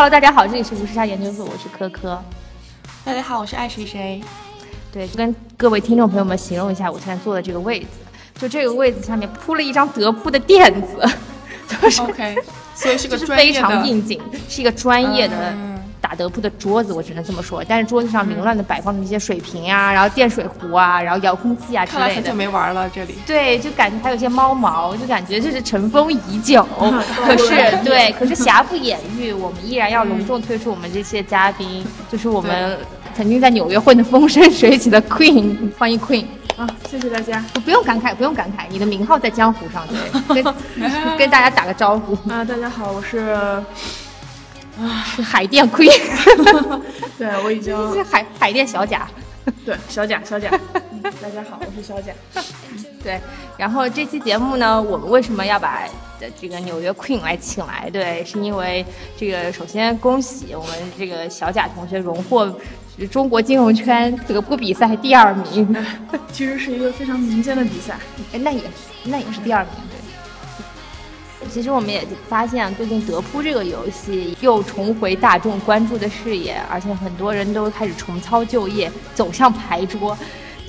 Hello，大家好，这里是无时差研究所，我是科科。大家好，我是爱谁谁。对，就跟各位听众朋友们形容一下，我现在坐的这个位子，就这个位子下面铺了一张德扑的垫子，就是 OK，所以是个就是非常应景，是一个专业的德扑的桌子，我只能这么说。但是桌子上凌乱的摆放着一些水瓶啊，然后电水壶啊，然后遥控器啊之类的看来很久。没玩了，这里。对，就感觉还有一些猫毛，就感觉就是尘封已久。可是对，可是瑕不掩瑜，我们依然要隆重推出我们这些嘉宾，就是我们曾经在纽约混得风生水起的 Queen，欢迎 Queen。啊，谢谢大家不用感慨，不用感慨，你的名号在江湖上，对，跟 跟大家打个招呼，啊！大家好，我，是海淀 Queen，对我已经是海海淀小贾。对小贾小贾，嗯大家好，我是小贾。对，然后这期节目呢，我们为什么要把呃这个纽约 Queen 来请来？对，是因为这个首先恭喜我们这个小贾同学荣获中国金融圈德扑比赛第二名，其实是一个非常民间的比赛，哎那也那也是第二名，对。其实我们也发现，最近德扑这个游戏又重回大众关注的视野，而且很多人都开始重操旧业，走向牌桌，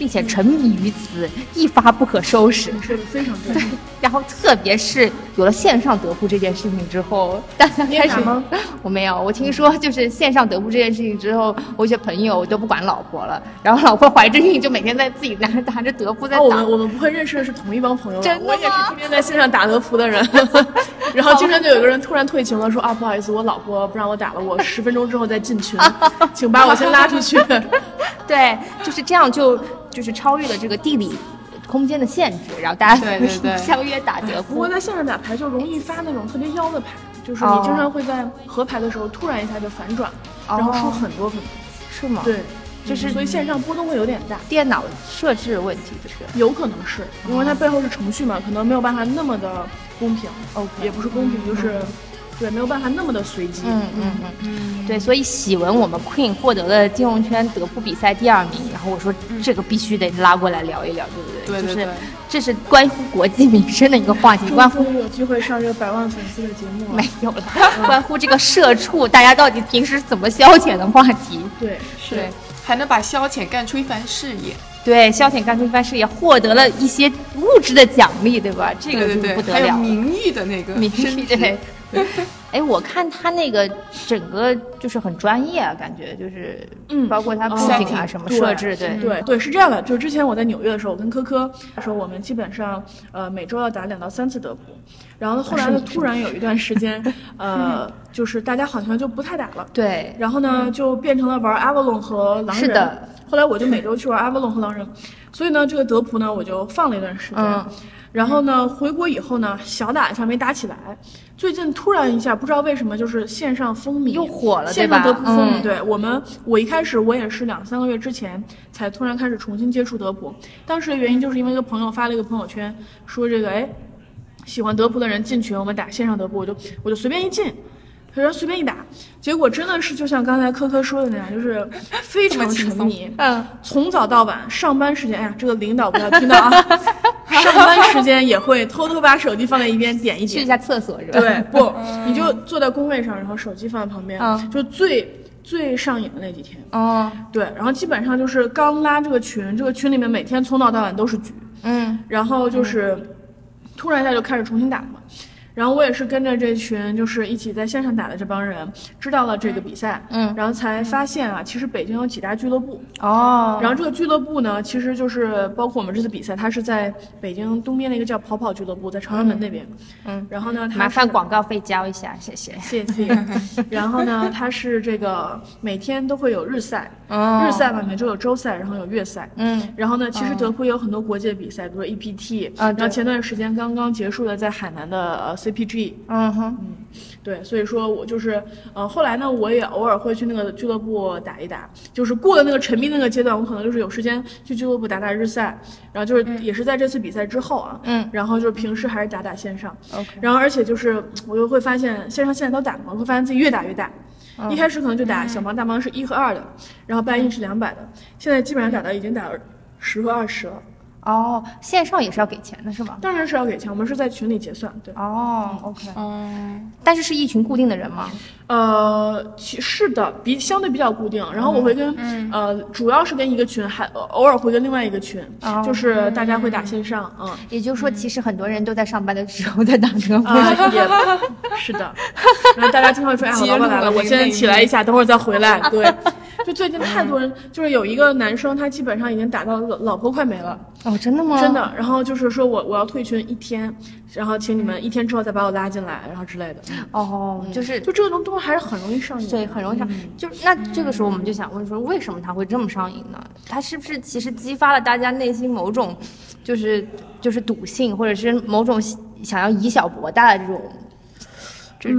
并且沉迷于此，一发不可收拾。你说的非常对。然后特别是有了线上德扑这件事情之后，大家开始吗？我没有，我听说就是线上德扑这件事情之后，我一些朋友都不管老婆了，然后老婆怀着孕就每天在自己拿着拿着德扑在哦，我打。们我们不会认识的是同一帮朋友吧，真的我也是天天在线上打德扑的人，然后经常就有个人突然退群了，说啊不好意思，我老婆不让我打了，我十分钟之后再进群，请把我先拉出去。对，就是这样就就是超越了这个地理空间的限制，然后大家对对对相约打德扑不过。在线上打牌就容易发那种特别妖的牌，就是哦你经常会在合牌的时候突然一下就反转，然后输很多很多。是吗？，对，就是所以线上波动会有点大。电脑设置问题，就是有可能是因为它背后是程序嘛，可能没有办法那么的公平，OK 也不是公平，就是对没有办法那么的随机。嗯嗯嗯，对，所以喜闻我们 Queen 获得了金融圈德扑比赛第二名，然后我说这个必须得拉过来聊一聊，对不对？就是对对对这是关乎国计民生的一个话题，关乎有机会上这个百万粉丝的节目了没。有了，关乎这个社畜大家到底平时怎么消遣的话题。对，是，还能把消遣干出一番事业。对，消遣干出一番事业，获得了一些物质的奖励，对吧？这个就对对对，还有不得了了。名誉的那个名誉对。哎，我看他那个整个就是很专业啊，感觉就是，嗯包括他布哦景啊什么设置，对，对对，是这样的。就是之前我在纽约的时候，我跟科科说，我们基本上呃每周要打两到三次德扑，然后呢后来呢 突然有一段时间，呃 就是大家好像就不太打了。对，然后呢，就变成了玩 Avalon 和狼人。是的。后来我就每周去玩 Avalon 和狼人，所以呢，这个德扑呢，我就放了一段时间。嗯然后呢，回国以后呢，小打一下没打起来。最近突然一下，不知道为什么，就是线上风靡，又火了线上德扑风靡。嗯对我们，我一开始我也是两三个月之前才突然开始重新接触德扑。当时的原因就是因为一个朋友发了一个朋友圈，说这个哎，喜欢德扑的人进群，我们打线上德扑，我就我就随便一进。他说随便一打，结果真的是就像刚才科科说的那样，就是非常沉迷，嗯，从早到晚，上班时间，哎呀，这个领导不要听到啊，上班时间也会偷偷把手机放在一边点一点，去一下厕所是吧？对，不，你就坐在工位上，然后手机放在旁边，嗯。就最最上瘾的那几天，哦，对，然后基本上就是刚拉这个群，这个群里面每天从早到晚都是局，嗯，然后就是突然一下就开始重新打嘛。然后我也是跟着这群就是一起在线上打的这帮人，知道了这个比赛，嗯。然后才发现啊，其实北京有几大俱乐部，哦，然后这个俱乐部呢，其实就是包括我们这次比赛，它是在北京东边的一个叫跑跑俱乐部，在朝阳门那边，嗯，然后呢，麻烦广告费交一下，谢谢。谢谢。然后呢，它是这个每天都会有日赛，哦。日赛嘛，每周有周赛，然后有月赛。嗯，然后呢，其实德扑也有很多国际的比赛，比如说 EPT，、啊然后前段时间刚刚结束的在海南的呃 CPG，嗯哼，对，所以说我就是呃，后来呢，我也偶尔会去那个俱乐部打一打，就是过了那个沉迷那个阶段，我可能就是有时间去俱乐部打打日赛，然后就是也是在这次比赛之后啊，嗯。然后就是平时还是打打线上，，OK，然后而且就是我就会发现线上现在都打嘛，我会发现自己越打越大。嗯。一开始可能就打小盲大盲是一和二的，然后半硬是两百的，现在基本上打到已经打了十和二十了。哦，线上也是要给钱的是吗？当然是要给钱，我们是在群里结算，对。哦，OK，嗯，但是是一群固定的人吗？呃，其是的，比相对比较固定。然后我会跟、呃，主要是跟一个群，还呃偶尔会跟另外一个群，哦就是大家会打线上，嗯。也就是说，其实很多人都在上班的时候在打车。啊，也是的，然后大家经常说，哎，老板来了，我现在起来一下，等会儿再回来。对，就最近太多人，就是有一个男生，他基本上已经打到老老婆快没了，哦，真的吗？真。的。然后就是说我我要退群一天，然后请你们一天之后再把我拉进来，然后之类的。哦，就是就这个东还是很容易上瘾。对，很容易上。就是那这个时候我们就想问说，为什么他会这么上瘾呢？他是不是其实激发了大家内心某种，就是就是赌性，或者是某种想要以小博大的这种，这、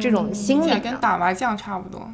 这种心理跟？打麻将差不多。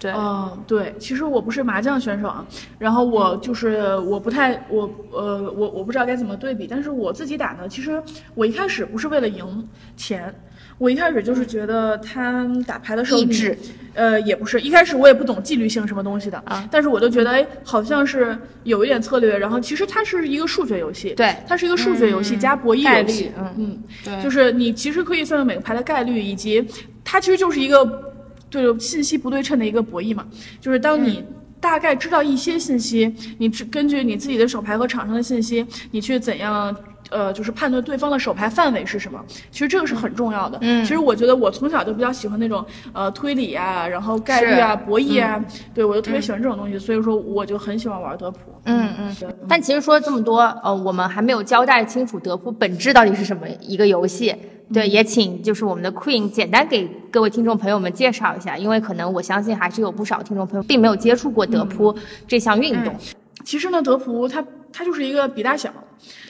对，嗯，对，其实我不是麻将选手啊，然后我就是我不太我呃我我不知道该怎么对比，但是我自己打呢，其实我一开始不是为了赢钱，我一开始就是觉得他打牌的时候意志，呃也不是，一开始我也不懂纪律性什么东西的啊，但是我就觉得哎好像是有一点策略，然后其实它是一个数学游戏，对它是一个数学游戏加博弈游戏，，嗯，嗯，对，就是你其实可以算算每个牌的概率，以及它其实就是一个就是信息不对称的一个博弈嘛。就是当你大概知道一些信息，你只根据你自己的手牌和场上的信息，你去怎样。呃，就是判断对方的手牌范围是什么，其实这个是很重要的。嗯其实我觉得我从小就比较喜欢那种呃推理啊，然后概率啊、博弈啊，对我就特别喜欢这种东西，所以说我就很喜欢玩德扑。嗯嗯对但其实说了这么多，呃，我们还没有交代清楚德扑本质到底是什么一个游戏。对，也请就是我们的 Queen 简单给各位听众朋友们介绍一下，因为可能我相信还是有不少听众朋友并没有接触过德扑这项运动。其实呢，德扑它它就是一个比大小，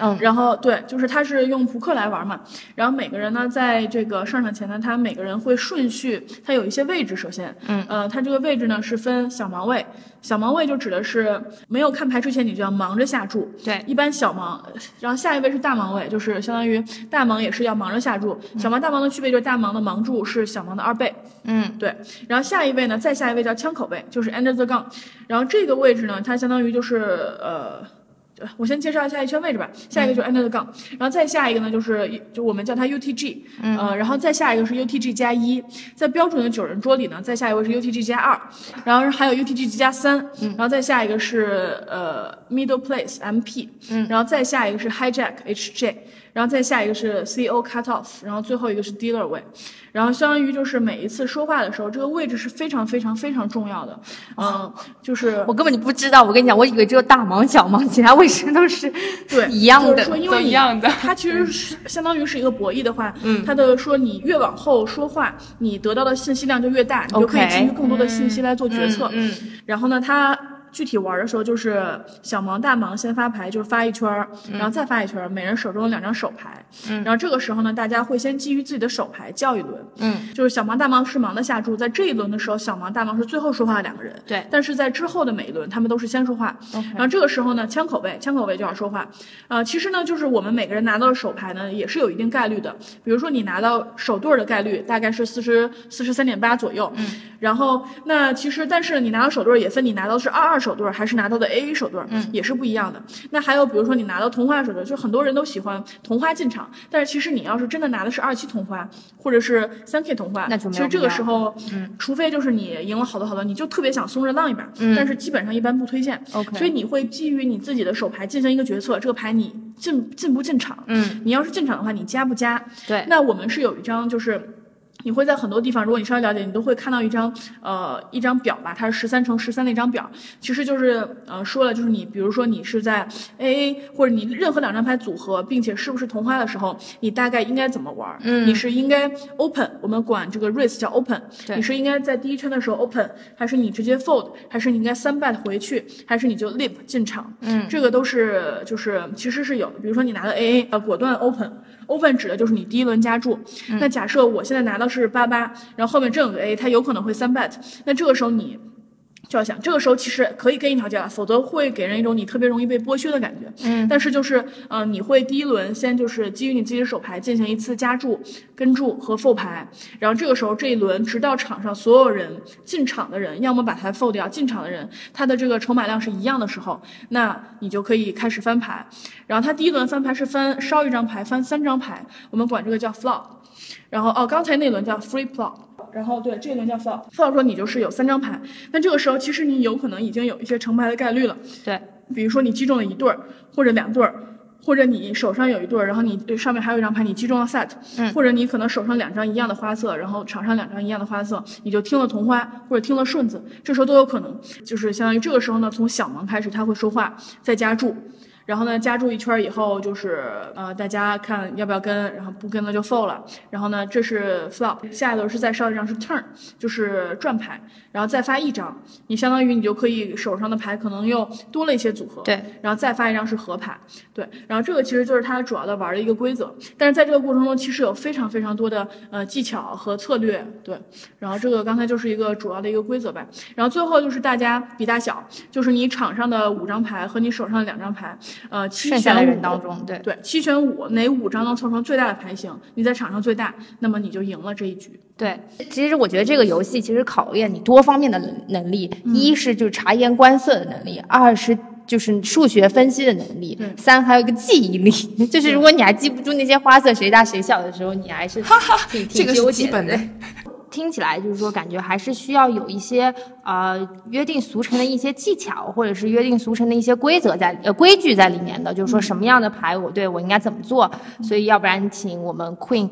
嗯然后对，就是它是用扑克来玩嘛。然后每个人呢，在这个上场前呢，他每个人会顺序，它有一些位置。首先，嗯，呃，它这个位置呢是分小盲位，小盲位就指的是没有看牌之前你就要忙着下注。对一般小盲，然后下一位是大盲位，就是相当于大盲也是要忙着下注。小盲大盲的区别就是大盲的盲注是小盲的二倍。嗯，对，然后下一位呢，再下一位叫枪口位，就是 under the gun，然后这个位置呢，它相当于就是呃。呃我先介绍一下一圈位置吧，下一个就是 under the gun，、然后再下一个呢就是就我们叫它 UTG，嗯，呃，然后再下一个是 UTG 加一，在标准的九人桌里呢，再下一位是 UTG 加二，然后还有 UTG 加三，然后再下一个是呃 middle place MP，嗯，然后再下一个是 hijack HJ，然后再下一个是 CO cut off，然后最后一个是 dealer 位，然后相当于就是每一次说话的时候，这个位置是非常非常非常重要的，嗯，就是我根本就不知道，我跟你讲，我以为只有大盲小盲，其他位置都是对 一样的就是说，因都为你一样的。它其实是相当于是一个博弈的话，嗯，它的说你越往后说话，你得到的信息量就越大，你就可以基于更多的信息来做决策。嗯然后呢，它具体玩的时候就是小盲、大盲先发牌，就是发一圈儿，然后再发一圈儿，每人手中有两张手牌。嗯，然后这个时候呢，大家会先基于自己的手牌叫一轮。嗯，就是小盲、大盲是盲的下注，在这一轮的时候，小盲、大盲是最后说话的两个人。对但是在之后的每一轮，他们都是先说话。然后这个时候呢，枪口位，枪口位就要说话。呃，其实呢，就是我们每个人拿到的手牌呢，也是有一定概率的。比如说你拿到手对儿的概率大概是四十四十三点八左右。嗯。然后那其实，但是你拿到手对儿也分你拿到是二二手对儿还是拿到的 A A 手对儿，嗯，也是不一样的。那还有比如说你拿到同花手对，就很多人都喜欢同花进场，但是其实你要是真的拿的是二期同花或者是三 K 同花，那就其实这个时候，嗯，除非就是你赢了好多好多，你就特别想松着浪一把，嗯，但是基本上一般不推荐。OK 所以你会基于你自己的手牌进行一个决策，这个牌你进进不进场？嗯，你要是进场的话，你加不加？对那我们是有一张就是。你会在很多地方，如果你稍微了解，你都会看到一张呃一张表吧，它是十三乘十三的一张表，其实就是呃说了，就是你比如说你是在 AA 或者你任何两张牌组合，并且是不是同花的时候，你大概应该怎么玩？嗯你是应该 open，我们管这个 raise 叫 open，对你是应该在第一圈的时候 open，还是你直接 fold，还是你应该三 bet 回去，还是你就 lip 进场？嗯，这个都是就是其实是有的，比如说你拿了 AA，呃，果断 open。Open 指的就是你第一轮加注。嗯那假设我现在拿到是八八，然后后面这有个 A，它有可能会三 bet，那这个时候你就要想，这个时候其实可以跟一条街了，否则会给人一种你特别容易被剥削的感觉。嗯，但是就是呃，你会第一轮先就是基于你自己的手牌进行一次加注、跟注和 fold 牌，然后这个时候这一轮直到场上所有人进场的人，要么把它 fold 掉，进场的人他的这个筹码量是一样的时候，那你就可以开始翻牌。然后他第一轮翻牌是翻烧一张牌，翻三张牌，我们管这个叫 flop。然后哦，刚才那轮叫 free plop。然后对，这一轮叫 flop。flop 说你就是有三张牌，那这个时候其实你有可能已经有一些成牌的概率了。对，比如说你击中了一对儿或者两对儿，或者你手上有一对儿，然后你上面还有一张牌，你击中了 set，嗯或者你可能手上两张一样的花色，然后场上两张一样的花色，你就听了同花或者听了顺子，这时候都有可能，就是相当于这个时候呢，从小盲开始他会说话，再加注。然后呢，加注一圈以后，就是呃，大家看要不要跟，然后不跟了就 fold 了。然后呢，这是 flop，下一轮是再烧一张是 turn，就是转牌，然后再发一张，你相当于你就可以手上的牌可能又多了一些组合。对，然后再发一张是合牌，对，然后这个其实就是它主要的玩的一个规则，但是在这个过程中其实有非常非常多的呃技巧和策略，对，然后这个刚才就是一个主要的一个规则呗，然后最后就是大家比大小，就是你场上的五张牌和你手上的两张牌，呃，七剩下的选五人当中，对，对，七选五，哪五张能凑成最大的牌型，你在场上最大，那么你就赢了这一局。对，其实我觉得这个游戏其实考验你多方面的能能力，一是就是察言观色的能力，二是就是数学分析的能力，三还有一个记忆力，就是如果你还记不住那些花色谁大谁小的时候，你还是挺挺这个是基本的对听起来就是说，感觉还是需要有一些呃约定俗成的一些技巧，或者是约定俗成的一些规则在呃规矩在里面的，就是说什么样的牌我对我应该怎么做，所以要不然请我们 Queen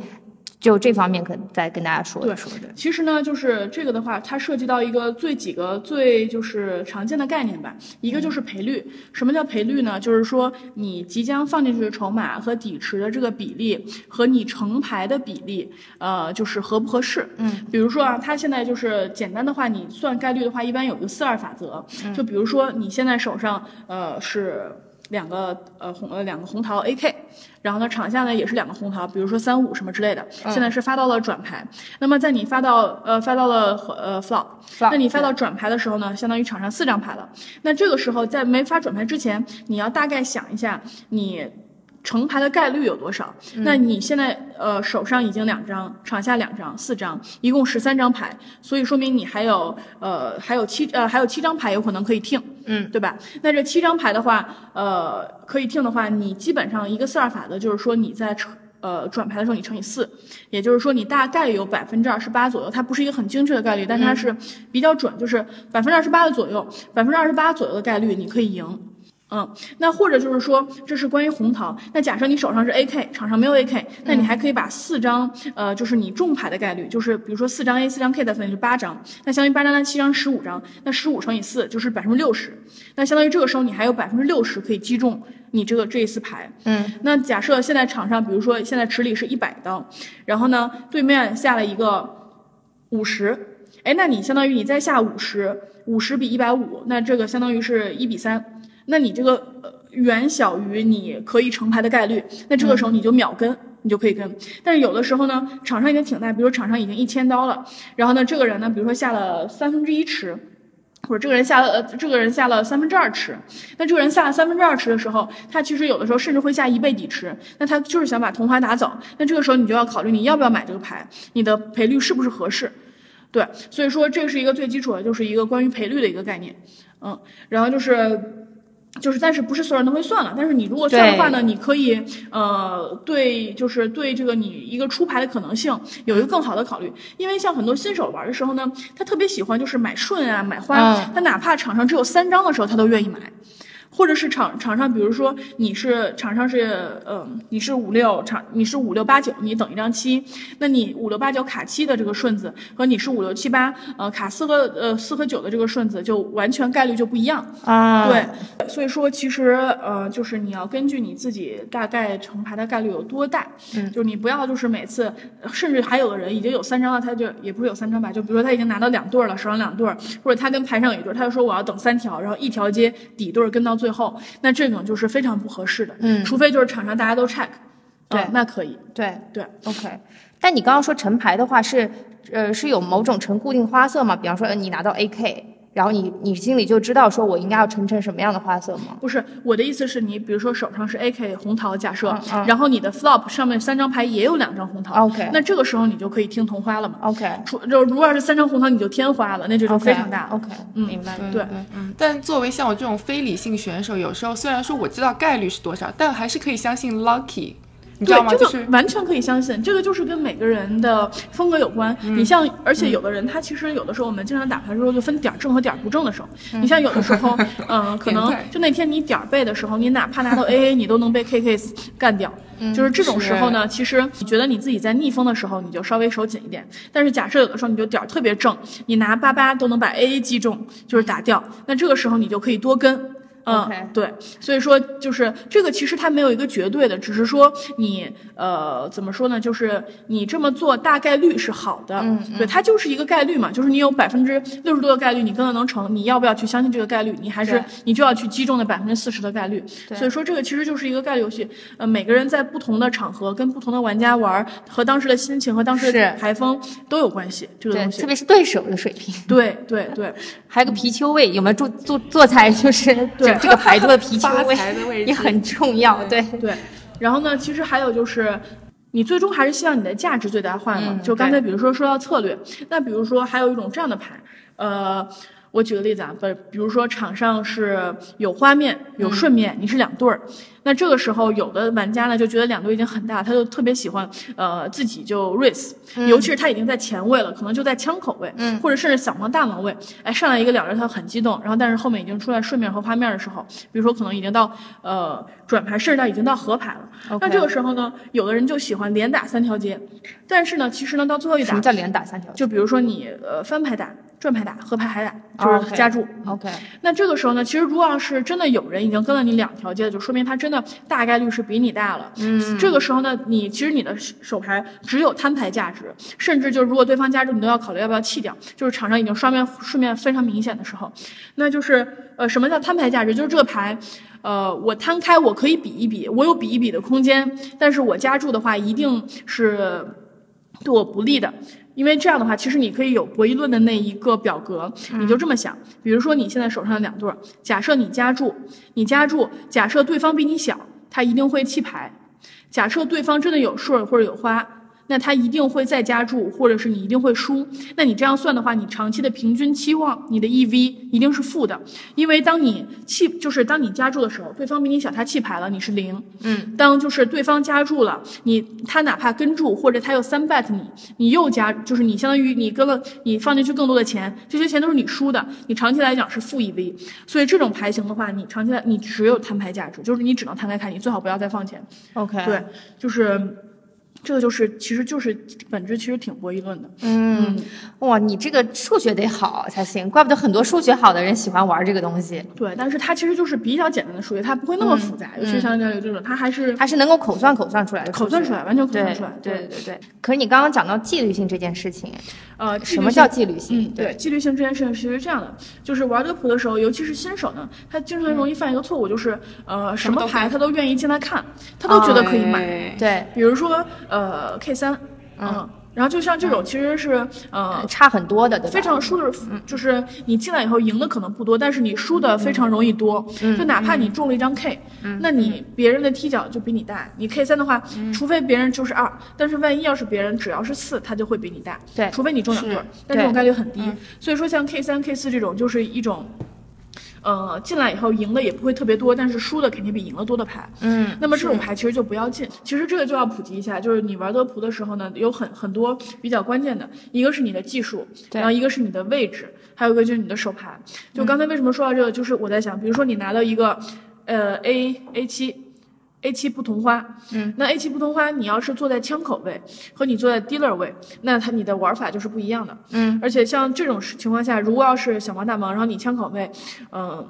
就这方面可再跟大家说一对说的。其实呢，就是这个的话，它涉及到一个最几个最就是常见的概念吧。一个就是赔率。什么叫赔率呢？就是说你即将放进去的筹码和底池的这个比例和你成牌的比例，呃，就是合不合适。嗯，比如说啊，它现在就是简单的话，你算概率的话，一般有一个四二法则。就比如说你现在手上呃是两个呃红呃两个红桃 AK，然后呢场下呢也是两个红桃，比如说三五什么之类的，现在是发到了转牌。那么在你发到呃发到了呃 flop，flop，那你发到转牌的时候呢，相当于场上四张牌了。那这个时候在没发转牌之前，你要大概想一下你。成牌的概率有多少？那你现在呃手上已经两张，场下两张，四张，一共十三张牌，所以说明你还有呃还有七呃还有七张牌有可能可以听，嗯，对吧？那这七张牌的话，呃可以听的话，你基本上一个四二法则就是说你在乘呃转牌的时候你乘以四，也就是说你大概有百分之二十八左右，它不是一个很精确的概率，但它是比较准，就是百分之二十八的左右，百分之二十八左右的概率你可以赢。嗯，那或者就是说，这是关于红桃。那假设你手上是 AK，场上没有 AK，那你还可以把四张，呃，就是你中牌的概率，就是比如说四张 A，四张 K 再分，是八张。那相当于八张加七张，十五张。那十五乘以四就是百分之六十。那相当于这个时候你还有百分之六十可以击中你这个这一次牌。嗯，那假设现在场上，比如说现在池里是一百刀，然后呢，对面下了一个五十，哎，那你相当于你再下五十，五十比一百五，那这个相当于是一比三。那你这个呃远小于你可以成牌的概率，那这个时候你就秒跟，你就可以跟。但是有的时候呢，场上已经挺大，比如场上已经一千刀了，然后呢，这个人呢，比如说下了三分之一池。或者这个人下了，呃，这个人下了三分之二池，那这个人下了三分之二池的时候，他其实有的时候甚至会下一倍底池，那他就是想把同花打走，那这个时候你就要考虑你要不要买这个牌，你的赔率是不是合适，对，所以说这是一个最基础的，就是一个关于赔率的一个概念，嗯，然后就是。就是，但是不是所有人都会算了。但是你如果算的话呢，你可以呃对，就是对这个你一个出牌的可能性有一个更好的考虑。因为像很多新手玩的时候呢，他特别喜欢就是买顺啊、买花，嗯他哪怕场上只有三张的时候，他都愿意买。或者是场场上，比如说你是场上是，呃，你是五六场，你是五六八九，你等一张七，那你五六八九卡七的这个顺子和你是五六七八，呃，卡四和呃四和九的这个顺子就完全概率就不一样。啊，对，所以说其实呃，就是你要根据你自己大概成牌的概率有多大，嗯，就是你不要就是每次，甚至还有的人已经有三张了，他就也不是有三张吧，就比如说他已经拿到两对儿了，手上两对儿，或者他跟牌上有一对儿，他就说我要等三条，然后一条街底对儿跟到最后，那这种就是非常不合适的，嗯除非就是场上大家都 check，对嗯那可以，对对。，OK。但你刚刚说成牌的话是，呃，是有某种成固定花色吗？比方说，呃你拿到 AK，然后你你心里就知道说我应该要呈成什么样的花色吗？不是我的意思是你，比如说手上是 AK 红桃，假设，嗯嗯然后你的 flop 上面三张牌也有两张红桃 OK 那这个时候你就可以听同花了嘛。OK 除就如果要是三张红桃你就天花了，那这就非常大了。OK，嗯明白。对嗯，但作为像我这种非理性选手，有时候虽然说我知道概率是多少，但还是可以相信 lucky，你知道吗？对，这就是个完全可以相信，这个就是跟每个人的风格有关。嗯你像，而且有的人他其实有的时候我们经常打牌的时候就分点儿正和点儿不正的时候。嗯你像有的时候，嗯、可能就那天你点儿背的时候，你哪怕拿到 AA，你都能被 KK 干掉。就是这种时候呢，其实你觉得你自己在逆风的时候，你就稍微手紧一点。但是假设有的时候你就点儿特别正，你拿八八都能把 AA 击中，就是打掉，那这个时候你就可以多跟。嗯对，所以说就是这个，其实它没有一个绝对的，只是说你呃怎么说呢？就是你这么做大概率是好的，嗯对，它就是一个概率嘛，就是你有百分之六十多的概率你跟了能成，你要不要去相信这个概率？你还是你就要去击中那百分之四十的概率。对所以说这个其实就是一个概率游戏，呃，每个人在不同的场合跟不同的玩家玩，和当时的心情和当时的是牌风都有关系。这个，东西特，别是对手的水平，对对对。还有个皮丘位，有没有做做做菜？就是这这个牌桌的皮丘 发位财的位置也很重要。对，对，然后呢，其实还有就是。你最终还是希望你的价值最大化嘛？嗯就刚才比如说说到策略，那比如说还有一种这样的牌，呃，我举个例子啊，比，比如说场上是有花面有顺面，你是两对儿，那这个时候有的玩家呢就觉得两队已经很大，他就特别喜欢呃自己就 raise，、尤其是他已经在前位了，可能就在枪口位，嗯。或者甚至小王大王位，哎上来一个两人他很激动，然后但是后面已经出来顺面和花面的时候，比如说可能已经到呃转牌，甚至到已经到合牌了。那这个时候呢，有的人就喜欢连打三条街，但是呢，其实呢到最后一打什么，叫连打三条？就比如说你呃翻牌打、转牌打、合牌还打，哦就是加注。OK，那这个时候呢，其实如果要是真的有人已经跟了你两条街了，就说明他真的大概率是比你大了。嗯，这个时候呢，你其实你的手牌只有摊牌价值，甚至就是如果对方加注，你都要考虑要不要弃掉。就是场上已经双面顺面非常明显的时候，那就是呃，什么叫摊牌价值？就是这个牌。呃，我摊开，我可以比一比，我有比一比的空间，但是我加注的话，一定是对我不利的。因为这样的话，其实你可以有博弈论的那一个表格，你就这么想，比如说你现在手上有两对儿，假设你加注，你加注，假设对方比你小，他一定会弃牌；假设对方真的有顺儿或者有花，那他一定会再加注，或者是你一定会输。那你这样算的话，你长期的平均期望，你的 EV 一定是负的，因为当你弃，就是当你加注的时候，对方比你小，他弃牌了，你是零。嗯，当就是对方加注了，你他哪怕跟注，或者他又三 bet 你，你又加，就是你相当于你跟了你放进去更多的钱，这些钱都是你输的，你长期来讲是负 EV。所以这种牌型的话，你长期来你只有摊牌价值，就是你只能摊开看，你最好不要再放钱。OK，对，就是这个就是其实就是本质其实挺博弈论的。嗯，哇，你这个数学得好才行，怪不得很多数学好的人喜欢玩这个东西。对，但是它其实就是比较简单的数学，它不会那么复杂，尤其是像这这种，它还是还是能够口算口算出来的，口算出来，完全口算出来。对对对对。可是你刚刚讲到纪律性这件事情，呃，什么叫纪律性？嗯，对，纪律性这件事情其实是这样的，就是玩德扑的时候，尤其是新手呢，他经常容易犯一个错误，就是呃，什么牌他都愿意进来看，他都觉得可以买。哎对，比如说呃 K 三，嗯，然后就像这种其实是呃。差很多的？非常输的，就是你进来以后赢的可能不多，但是你输的非常容易多。就哪怕你中了一张 K，、那你别人的踢脚就比你大。你 K 三的话，除非别人就是二，但是万一要是别人只要是四，他就会比你大。对除非你中两对儿，但这种概率很低。所以说像 K 三、K 四这种，就是一种。呃，进来以后赢的也不会特别多，但是输的肯定比赢的多的牌。嗯，那么这种牌其实就不要进。其实这个就要普及一下，就是你玩德扑的时候呢，有很很多比较关键的，一个是你的技术，对然后一个是你的位置，还有一个就是你的手牌。就刚才为什么说到这个，就是我在想，比如说你拿到一个呃 A A 七。A 七不同花，嗯，那 A 七不同花，你要是坐在枪口位和你坐在 dealer 位，那它你的玩法就是不一样的，嗯，而且像这种情况下，如果要是小王大王，然后你枪口位，嗯、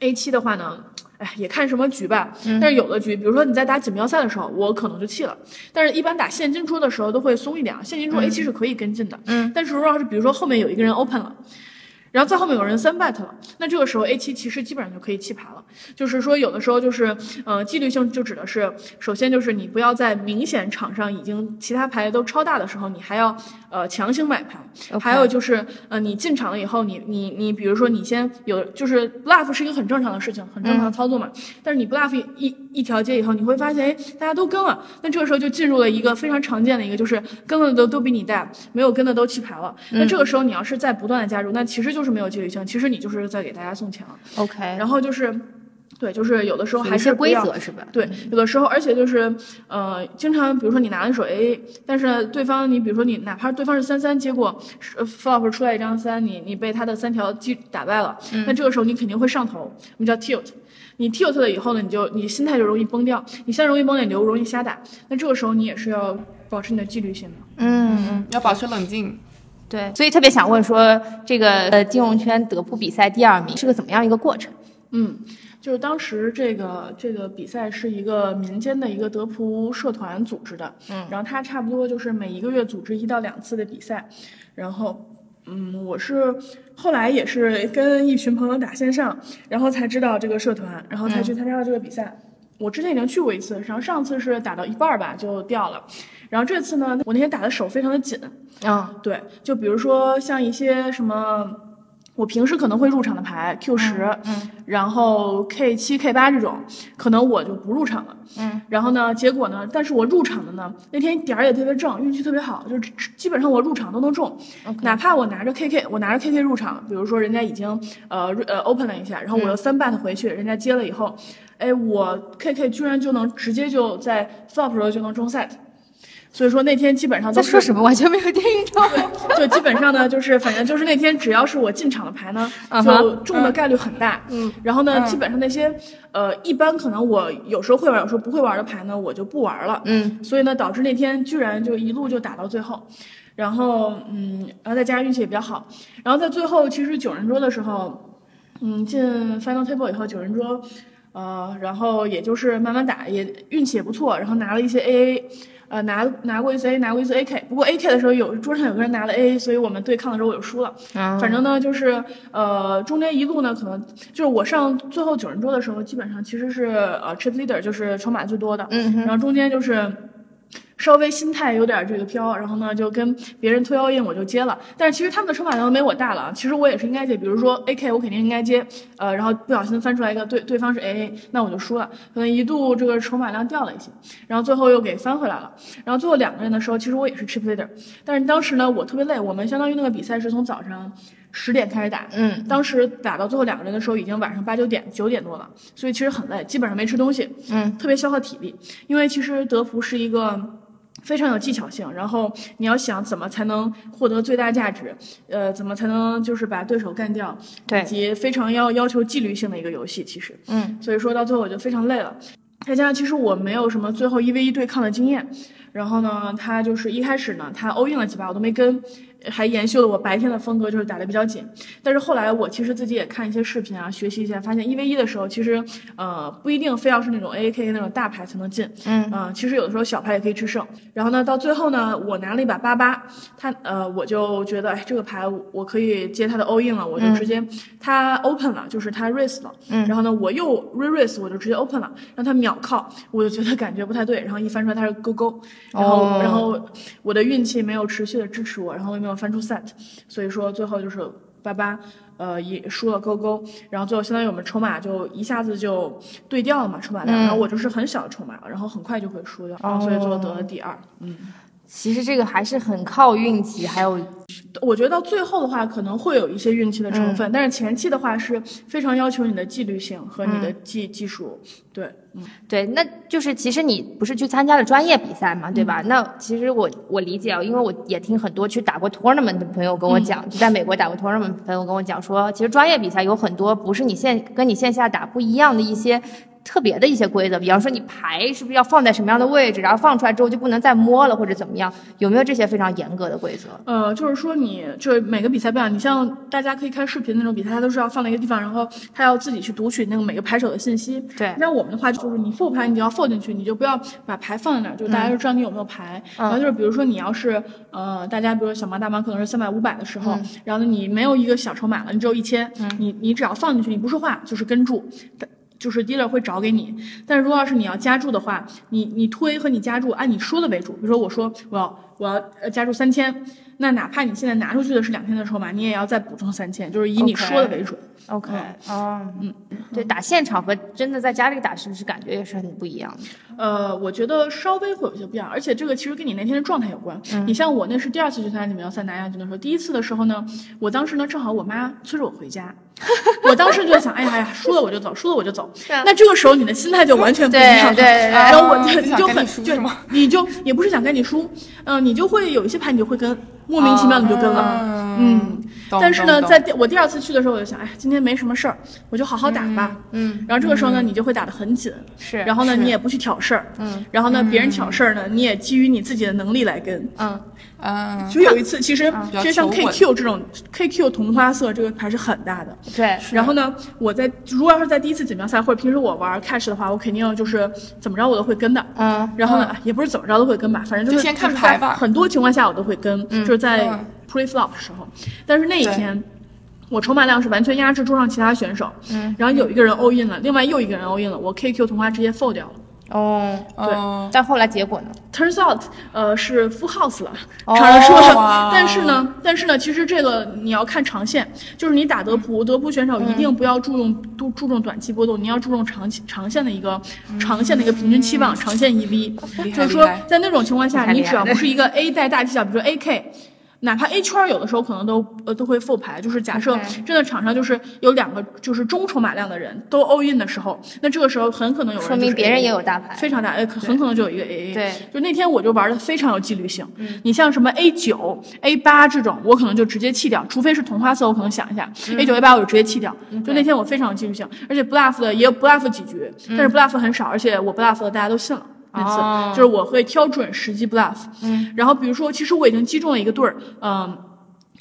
a 七的话呢，哎，也看什么局吧。但是有的局，比如说你在打锦标赛的时候，我可能就弃了。但是一般打现金桌的时候都会松一点啊，现金桌 A 七是可以跟进的。嗯，但是如果要是比如说后面有一个人 open 了。然后在后面有人三 bet 了，那这个时候 A 七其实基本上就可以弃牌了。就是说，有的时候就是，呃，纪律性就指的是，首先就是你不要在明显场上已经其他牌都超大的时候，你还要呃强行买牌。还有就是，呃，你进场了以后，你你你，比如说你先有就是 bluff 是一个很正常的事情，很正常的操作嘛。但是你 bluff 一一一条街以后，你会发现，哎，大家都跟了，那这个时候就进入了一个非常常见的一个，就是跟了的都都比你大，没有跟的都弃牌了。那这个时候你要是再不断的加入，那其实就是没有纪律性，其实你就是在给大家送钱了。OK，然后就是，对，就是有的时候还是规则是吧？对，有的时候，而且就是，呃，经常比如说你拿了一手 A，但是对方你比如说你哪怕对方是三三，结果呃 flop 出来一张三，你你被他的三条击打败了，那这个时候你肯定会上头，我们叫 tilt。你 tilt 了以后呢，你就你心态就容易崩掉，你现在容易崩掉，你就容易瞎打。那这个时候你也是要保持你的纪律性的。嗯嗯，要保持冷静。对，所以特别想问说，这个呃金融圈德扑比赛第二名是个怎么样一个过程？嗯，就是当时这个这个比赛是一个民间的一个德扑社团组织的，嗯，然后它差不多就是每一个月组织一到两次的比赛，然后。嗯，我是后来也是跟一群朋友打线上，然后才知道这个社团，然后才去参加了这个比赛。我之前已经去过一次，然后上次是打到一半儿吧就掉了，然后这次呢，我那天打的手非常的紧，啊对，就比如说像一些什么，我平时可能会入场的牌 Q 十、嗯然后 K 七、K 八这种，可能我就不入场了。嗯，然后呢，结果呢，但是我入场的呢，那天点儿也特别正，运气特别好，就是基本上我入场都能中哪怕我拿着 KK，我拿着 KK 入场，比如说人家已经呃呃 open 了一下，然后我又三 bet 回去，人家接了以后，哎，我 KK 居然就能直接就在 flop 时候就能中 set。所以说那天基本上在说什么？完全没有听懂。就基本上呢，就是反正就是那天只要是我进场的牌呢，就中的概率很大。嗯，然后呢，嗯基本上那些呃一般可能我有时候会玩，有时候不会玩的牌呢，我就不玩了。嗯所以呢，导致那天居然就一路就打到最后。然后嗯，然后再加上运气也比较好，然后在最后其实九人桌的时候，嗯，进 final table 以后九人桌，呃，然后也就是慢慢打，也运气也不错，然后拿了一些 AA。呃，拿拿过一次 A，拿过一次 AK，不过 AK 的时候有桌上有个人拿了 AA，所以我们对抗的时候我就输了。嗯反正呢，就是呃，中间一路呢，可能就是我上最后九人桌的时候，基本上其实是呃 chip leader，就是筹码最多的。然后中间就是稍微心态有点这个飘，然后呢就跟别人推 all in 我就接了，但是其实他们的筹码量都没我大了，其实我也是应该接，比如说 AK 我肯定应该接，呃，然后不小心翻出来一个对对方是 AA，那我就输了，可能一度这个筹码量掉了一些，然后最后又给翻回来了，然后最后两个人的时候，其实我也是 chip leader，但是当时呢我特别累，我们相当于那个比赛是从早上十点开始打，嗯。当时打到最后两个人的时候，已经晚上八九点、九点多了，所以其实很累，基本上没吃东西，嗯，特别消耗体力。因为其实德扑是一个非常有技巧性，然后你要想怎么才能获得最大价值，呃，怎么才能就是把对手干掉，对以及非常要要求纪律性的一个游戏。其实，嗯所以说到最后我就非常累了。再加上其实我没有什么最后一 v 一对抗的经验，然后呢，他就是一开始呢，他 all in 了几把我都没跟，还延续了我白天的风格，就是打得比较紧。但是后来我其实自己也看一些视频啊，学习一下，发现一 v 一的时候，其实呃不一定非要是那种 A A K 那种大牌才能进，嗯。啊、其实有的时候小牌也可以制胜。然后呢，到最后呢，我拿了一把八八，他呃我就觉得哎这个牌我可以接他的 all in 了，我就直接、他 open 了，就是他 raise 了，嗯。然后呢我又 re raise 我就直接 open 了，让他秒靠，我就觉得感觉不太对，然后一翻出来他是勾勾，然后、哦。然后我的运气没有持续的支持我，然后又没有翻出 set，所以说最后就是八八。呃，也输了勾勾，然后最后相当于我们筹码就一下子就对调了嘛，筹码量，嗯然后我就是很小的筹码，然后很快就会输掉，然后所以最后得了第二。嗯，其实这个还是很靠运气，还有我觉得到最后的话可能会有一些运气的嗯成分，但是前期的话是非常要求你的纪律性和你的技、技术。对，嗯，对，那就是其实你不是去参加了专业比赛嘛，对吧？那其实我我理解啊，因为我也听很多去打过 tournament 的朋友跟我讲，就在美国打过 tournament 的朋友跟我讲说，其实专业比赛有很多不是你线跟你线下打不一样的一些特别的一些规则，比方说你牌是不是要放在什么样的位置，然后放出来之后就不能再摸了或者怎么样？有没有这些非常严格的规则？呃，就是说你就是每个比赛不一样，你像大家可以看视频那种比赛，它都是要放在一个地方，然后他要自己去读取那个每个牌手的信息。对像我们的话，就是你 fold 牌，你就要 fold 进去，你就不要把牌放在那儿，就大家就知道你有没有牌。然后就是比如说你要是呃，大家比如说小盲大盲可能是三百五百的时候，然后呢你没有一个小筹码了，你只有一千，你你只要放进去，你不说话就是跟注。就是 dealer 会找给你，但是如果要是你要加注的话，你你推和你加注按你说的为主。比如说我说我要我要呃加注三千，那哪怕你现在拿出去的是两千的筹码，你也要再补充三千，就是以你说的为准。OK，哦，嗯，对，打现场和真的在家里打，是不是感觉也是很不一样的？呃，我觉得稍微会有些不一样，而且这个其实跟你那天的状态有关。你像我那是第二次去参加锦标赛拿亚军的时候，第一次的时候呢，我当时呢正好我妈催着我回家，我当时就想，哎呀哎呀，输了我就走，输了我就走。那这个时候你的心态就完全不一样了。对对然后我就你就很就你就也不是想跟你输，嗯、你就会有一些牌你就会跟，莫名其妙你就跟了，嗯。懂但是呢，在第我第二次去的时候，我就想，哎，今天没什么事儿，我就好好打吧。嗯，然后这个时候呢，你就会打得很紧，是然后呢，你也不去挑事儿，嗯，然后呢，别人挑事儿呢，你也基于你自己的能力来跟。嗯，嗯，就有一次，其实其实像 KQ 这种 KQ 同花色这个牌是很大的。对，然后呢，我在如果要是在第一次锦标赛或者平时我玩 cash 的话，我肯定就是怎么着我都会跟的。嗯，然后呢，也不是怎么着都会跟吧，反正就是就先看牌吧很多情况下我都会跟，就是在嗯 pre flop 的时候。但是那一天，我筹码量是完全压制桌上其他选手，嗯，然后有一个人 all in 了，另外又一个人 all in 了，我 KQ 同花直接 fold 掉了。哦，对，但后来结果呢？Turns out，呃，是 full house 了，哦场上输了。哇但是呢，但是呢，其实这个你要看长线，就是你打德扑，德扑选手一定不要注重注注重短期波动，你要注重长期长线的一个长线的一个平均期望，长线 EV。就是说在那种情况下，你只要不是一个 A 带大技巧，比如说 AK。哪怕 A 圈有的时候可能都呃都会复牌，就是假设真的场上就是有两个就是中筹码量的人都 all in 的时候，那这个时候很可能有人说明别人也有大牌非常大，呃，很可能就有一个 AA。对就那天我就玩的非常有纪律性。你像什么 A 九、A 八这种，我可能就直接弃掉，除非是同花色，我可能想一下。A 九、A 八我就直接弃掉。就那天我非常有纪律性，而且 bluff 的也有 bluff 几局，但是 bluff 很少，而且我 bluff 的大家都信了。那次、哦就是我会挑准时机 bluff，嗯，然后比如说，其实我已经击中了一个对儿，嗯。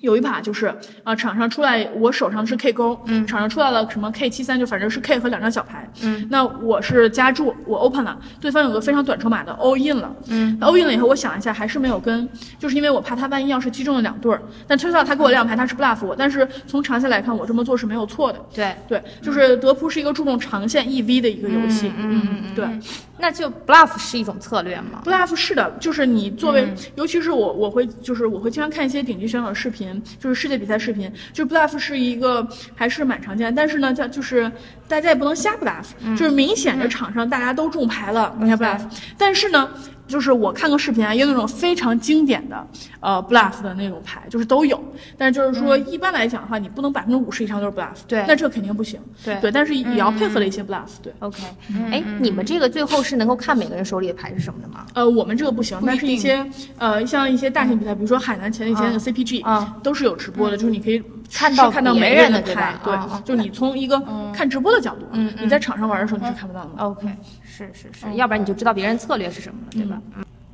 有一把就是啊、呃场上出来我手上是 K 勾，嗯，场上出来了什么 K 七三，就反正是 K 和两张小牌，嗯，那我是加注，我 open 了，对方有个非常短筹码的 all in 了，嗯，all in 了以后，我想一下还是没有跟，就是因为我怕他万一要是击中了两对儿，但 turns out 他给我亮牌，他是 bluff 我，但是从长线来看，我这么做是没有错的，对，对，就是德扑是一个注重长线 EV 的一个游戏，嗯嗯嗯，对。那就 bluff 是一种策略吗？bluff 是的，就是你作为，尤其是我，我会就是我会经常看一些顶级选手的视频，就是世界比赛视频，就是 bluff 是一个还是蛮常见的，但是呢，叫就是大家也不能瞎 bluff，、就是明显的场上大家都中牌了，你看 bluff，、但是呢。就是我看个视频啊，也有那种非常经典的，呃，bluff 的那种牌，就是都有。但是就是说，一般来讲的话，你不能百分之五十以上都是 bluff，对那这肯定不行。对对，但是也要配合了一些 bluff，对。OK，哎，你们这个最后是能够看每个人手里的牌是什么的吗？呃，我们这个不行，但是一些呃，像一些大型比赛，比如说海南前几天那个 CPG，、啊都是有直播的，就是你可以看到看到别每人人的对吧牌，对，就是你从一个看直播的角度，嗯你在场上玩的时候你是看不到的。OK，是是是，要不然你就知道别人策略是什么了，对吧？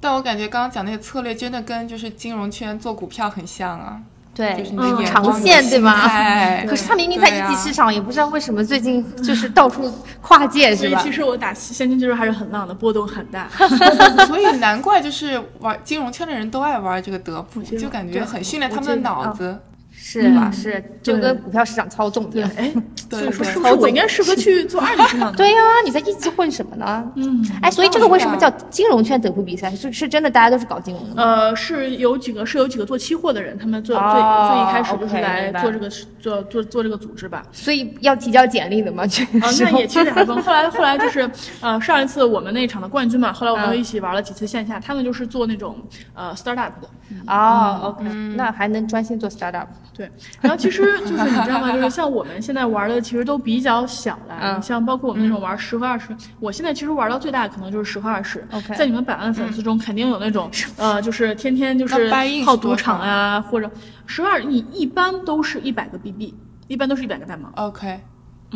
但我感觉刚刚讲那些策略真的跟就是金融圈做股票很像啊，对就是，你嗯的眼长光线对吧？吧可是他明明在一级市场，也不知道为什么最近就是到处跨界，是吧所以其？实我打现金就是还是很浪的，波动很大。所以难怪就是玩金融圈的人都爱玩这个德普，就感觉很训练他们的脑子。是吧？是，就跟股票市场操纵一样。哎，对所以说对是不是我应该适合 去做二级市场？对呀、你在一级混什么呢？嗯，哎，所以这个为什么叫金融圈德扑比赛？是是真的大家都是搞金融的吗？呃，是有几个是有几个做期货的人，他们最最哦最一开始就是来做这个做做做这个组织吧。所以要提交简历的吗？这个啊，那也其实还分。后来后来就是呃，上一次我们那一场的冠军嘛，后来我们一起玩了几次线下，他们就是做那种呃 startup 的。哦，OK，那还能专心做 startup？对，然后其实就是你知道吗？就是像我们现在玩的其实都比较小了，嗯你像包括我们那种玩十和二十，我现在其实玩到最大可能就是十和二十。OK 在你们百万粉丝中，肯定有那种呃，就是天天就是那 buy in 泡赌场啊，或者十二，你一般都是一百个 BB，一般都是一百个代码。OK，嗯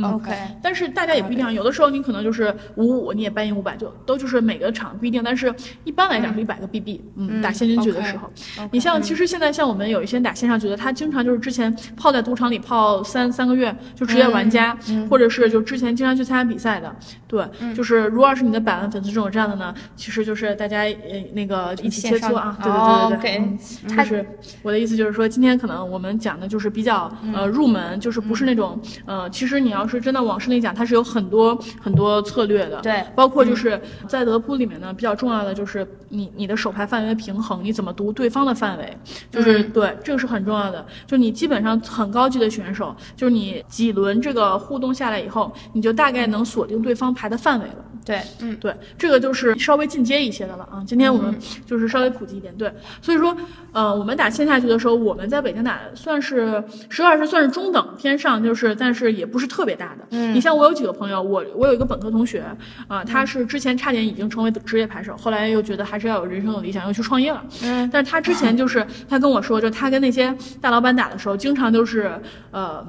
OK，但是大家也不一定，有的时候你可能就是五五，你也搬赢五百，就都就是每个场不一定，但是一般来讲是一百个 BB，嗯，打现金局的时候，你像其实现在像我们有一些打线上局的，他经常就是之前泡在赌场里泡三三个月，就职业玩家，或者是就之前经常去参加比赛的，对，就是如果要是你的百万粉丝这种这样的呢，其实就是大家呃那个一起切磋啊，对哦对对对对就是我的意思就是说，今天可能我们讲的就是比较呃入门，就是不是那种呃，其实你要是真的往深里讲，它是有很多很多策略的，对包括就是在德扑里面呢，比较重要的就是你你的手牌范围的平衡，你怎么读对方的范围，就是、对这个是很重要的。就你基本上很高级的选手，就是你几轮这个互动下来以后，你就大概能锁定对方牌的范围了。对，嗯对，这个就是稍微进阶一些的了啊。今天我们就是稍微普及一点，对，所以说，呃，我们打线下局的时候，我们在北京打算是实话是算是中等偏上，就是但是也不是特别大的。嗯，你像我有几个朋友，我我有一个本科同学啊、他是之前差点已经成为职业牌手，后来又觉得还是要有人生有理想，又去创业了。嗯，但是他之前就是他跟我说，就 他跟那些大老板打的时候，经常都是呃。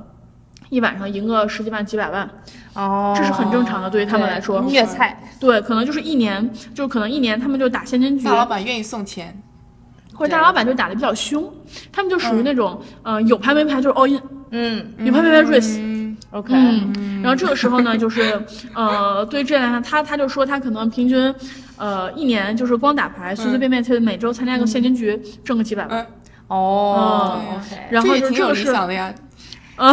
一晚上赢个十几万、几百万，哦，这是很正常的，对于他们来说。虐菜，对，可能就是一年，就可能一年他们就打现金局，大老板愿意送钱，或者大老板就打的比较凶，他们就属于那种，呃，有牌没牌就是 all in，嗯有牌没牌 raise。嗯，，OK，嗯，然后这个时候呢，就是，呃，对于这来讲，他他就说他可能平均，呃，一年就是光打牌，随随便便他每周参加个现金局，挣个几百万。嗯。哦嗯，OK，然后这也挺有就这个是，理想的呀，啊，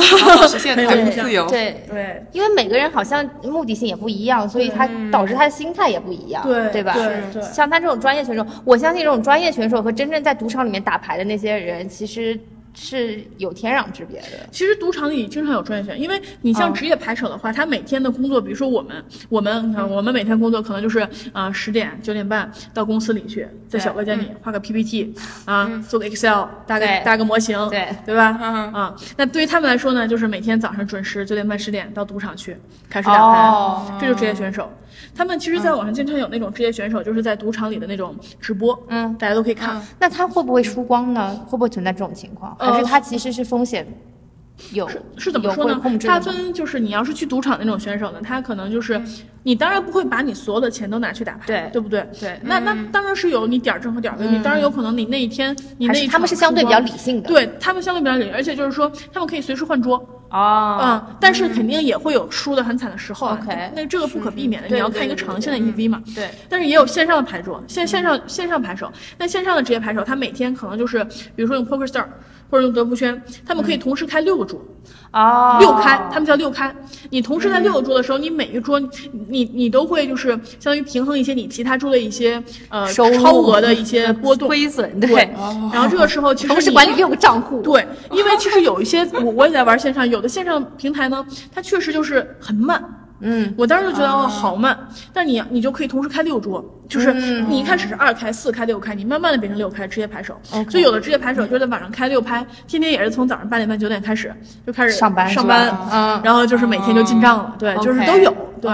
实现财富自由。对。对。因为每个人好像目的性也不一样，所以他导致他的心态也不一样，对对吧？对对像他这种专业选手，我相信这种专业选手和真正在赌场里面打牌的那些人，其实是有天壤之别的。其实赌场里经常有专业选，因为你像嗯。职业牌手的话，他每天的工作，比如说我们，我们你看我们每天工作可能就是啊十、点九点半到公司里去，在小隔间里画个 PPT 啊，做个 Excel，搭个搭个模型，对。对吧？嗯啊，那对于他们来说呢，就是每天早上准时九点半十点到赌场去开始打牌，哦。这就是职业选手。他们其实，在网上经常有那种职业选手，就是在赌场里的那种直播，嗯，大家都可以看。嗯那他会不会输光呢？会不会存在这种情况？还是呃他其实是风险有是怎么会说呢？它控制的吗分就是你要是去赌场那种选手呢，他可能就是，你当然不会把你所有的钱都拿去打牌，对。对不对？对。那那当然是有你点儿正和点儿背，你当然有可能你那一天你那他们是相对比较理性的？对他们相对比较理，而且就是说他们可以随时换桌，哦，嗯，但是肯定也会有输的很惨的时候啊 OK 那这个不可避免的，你要看一个长线的 EV 嘛。对，但是也有线上的牌桌，线线上线上牌手，那线上的职业牌手，他每天可能就是，比如说用 Poker Star 或者用德扑圈，他们可以同时开六个桌，哦，六开，他们叫六开。你同时在六个桌的时候，你每一桌你你都会就是相当于平衡一些你其他桌的一些呃收超额的一些波动。亏损，对，对，然后这个时候其实同时管理六个账户，对，因为其实有一些我我也在玩线上，有的线上平台呢，它确实就是很慢。嗯，我当时就觉得哦好慢，但你你就可以同时开六桌，就是嗯。你一开始是二开、四开、六开，你慢慢的变成六开职业牌手。所以有的职业牌手就在晚上开六拍，天天也是从早上八点半九点开始就开始上班上班，嗯。然后就是每天就进账了，对，就是都有，对。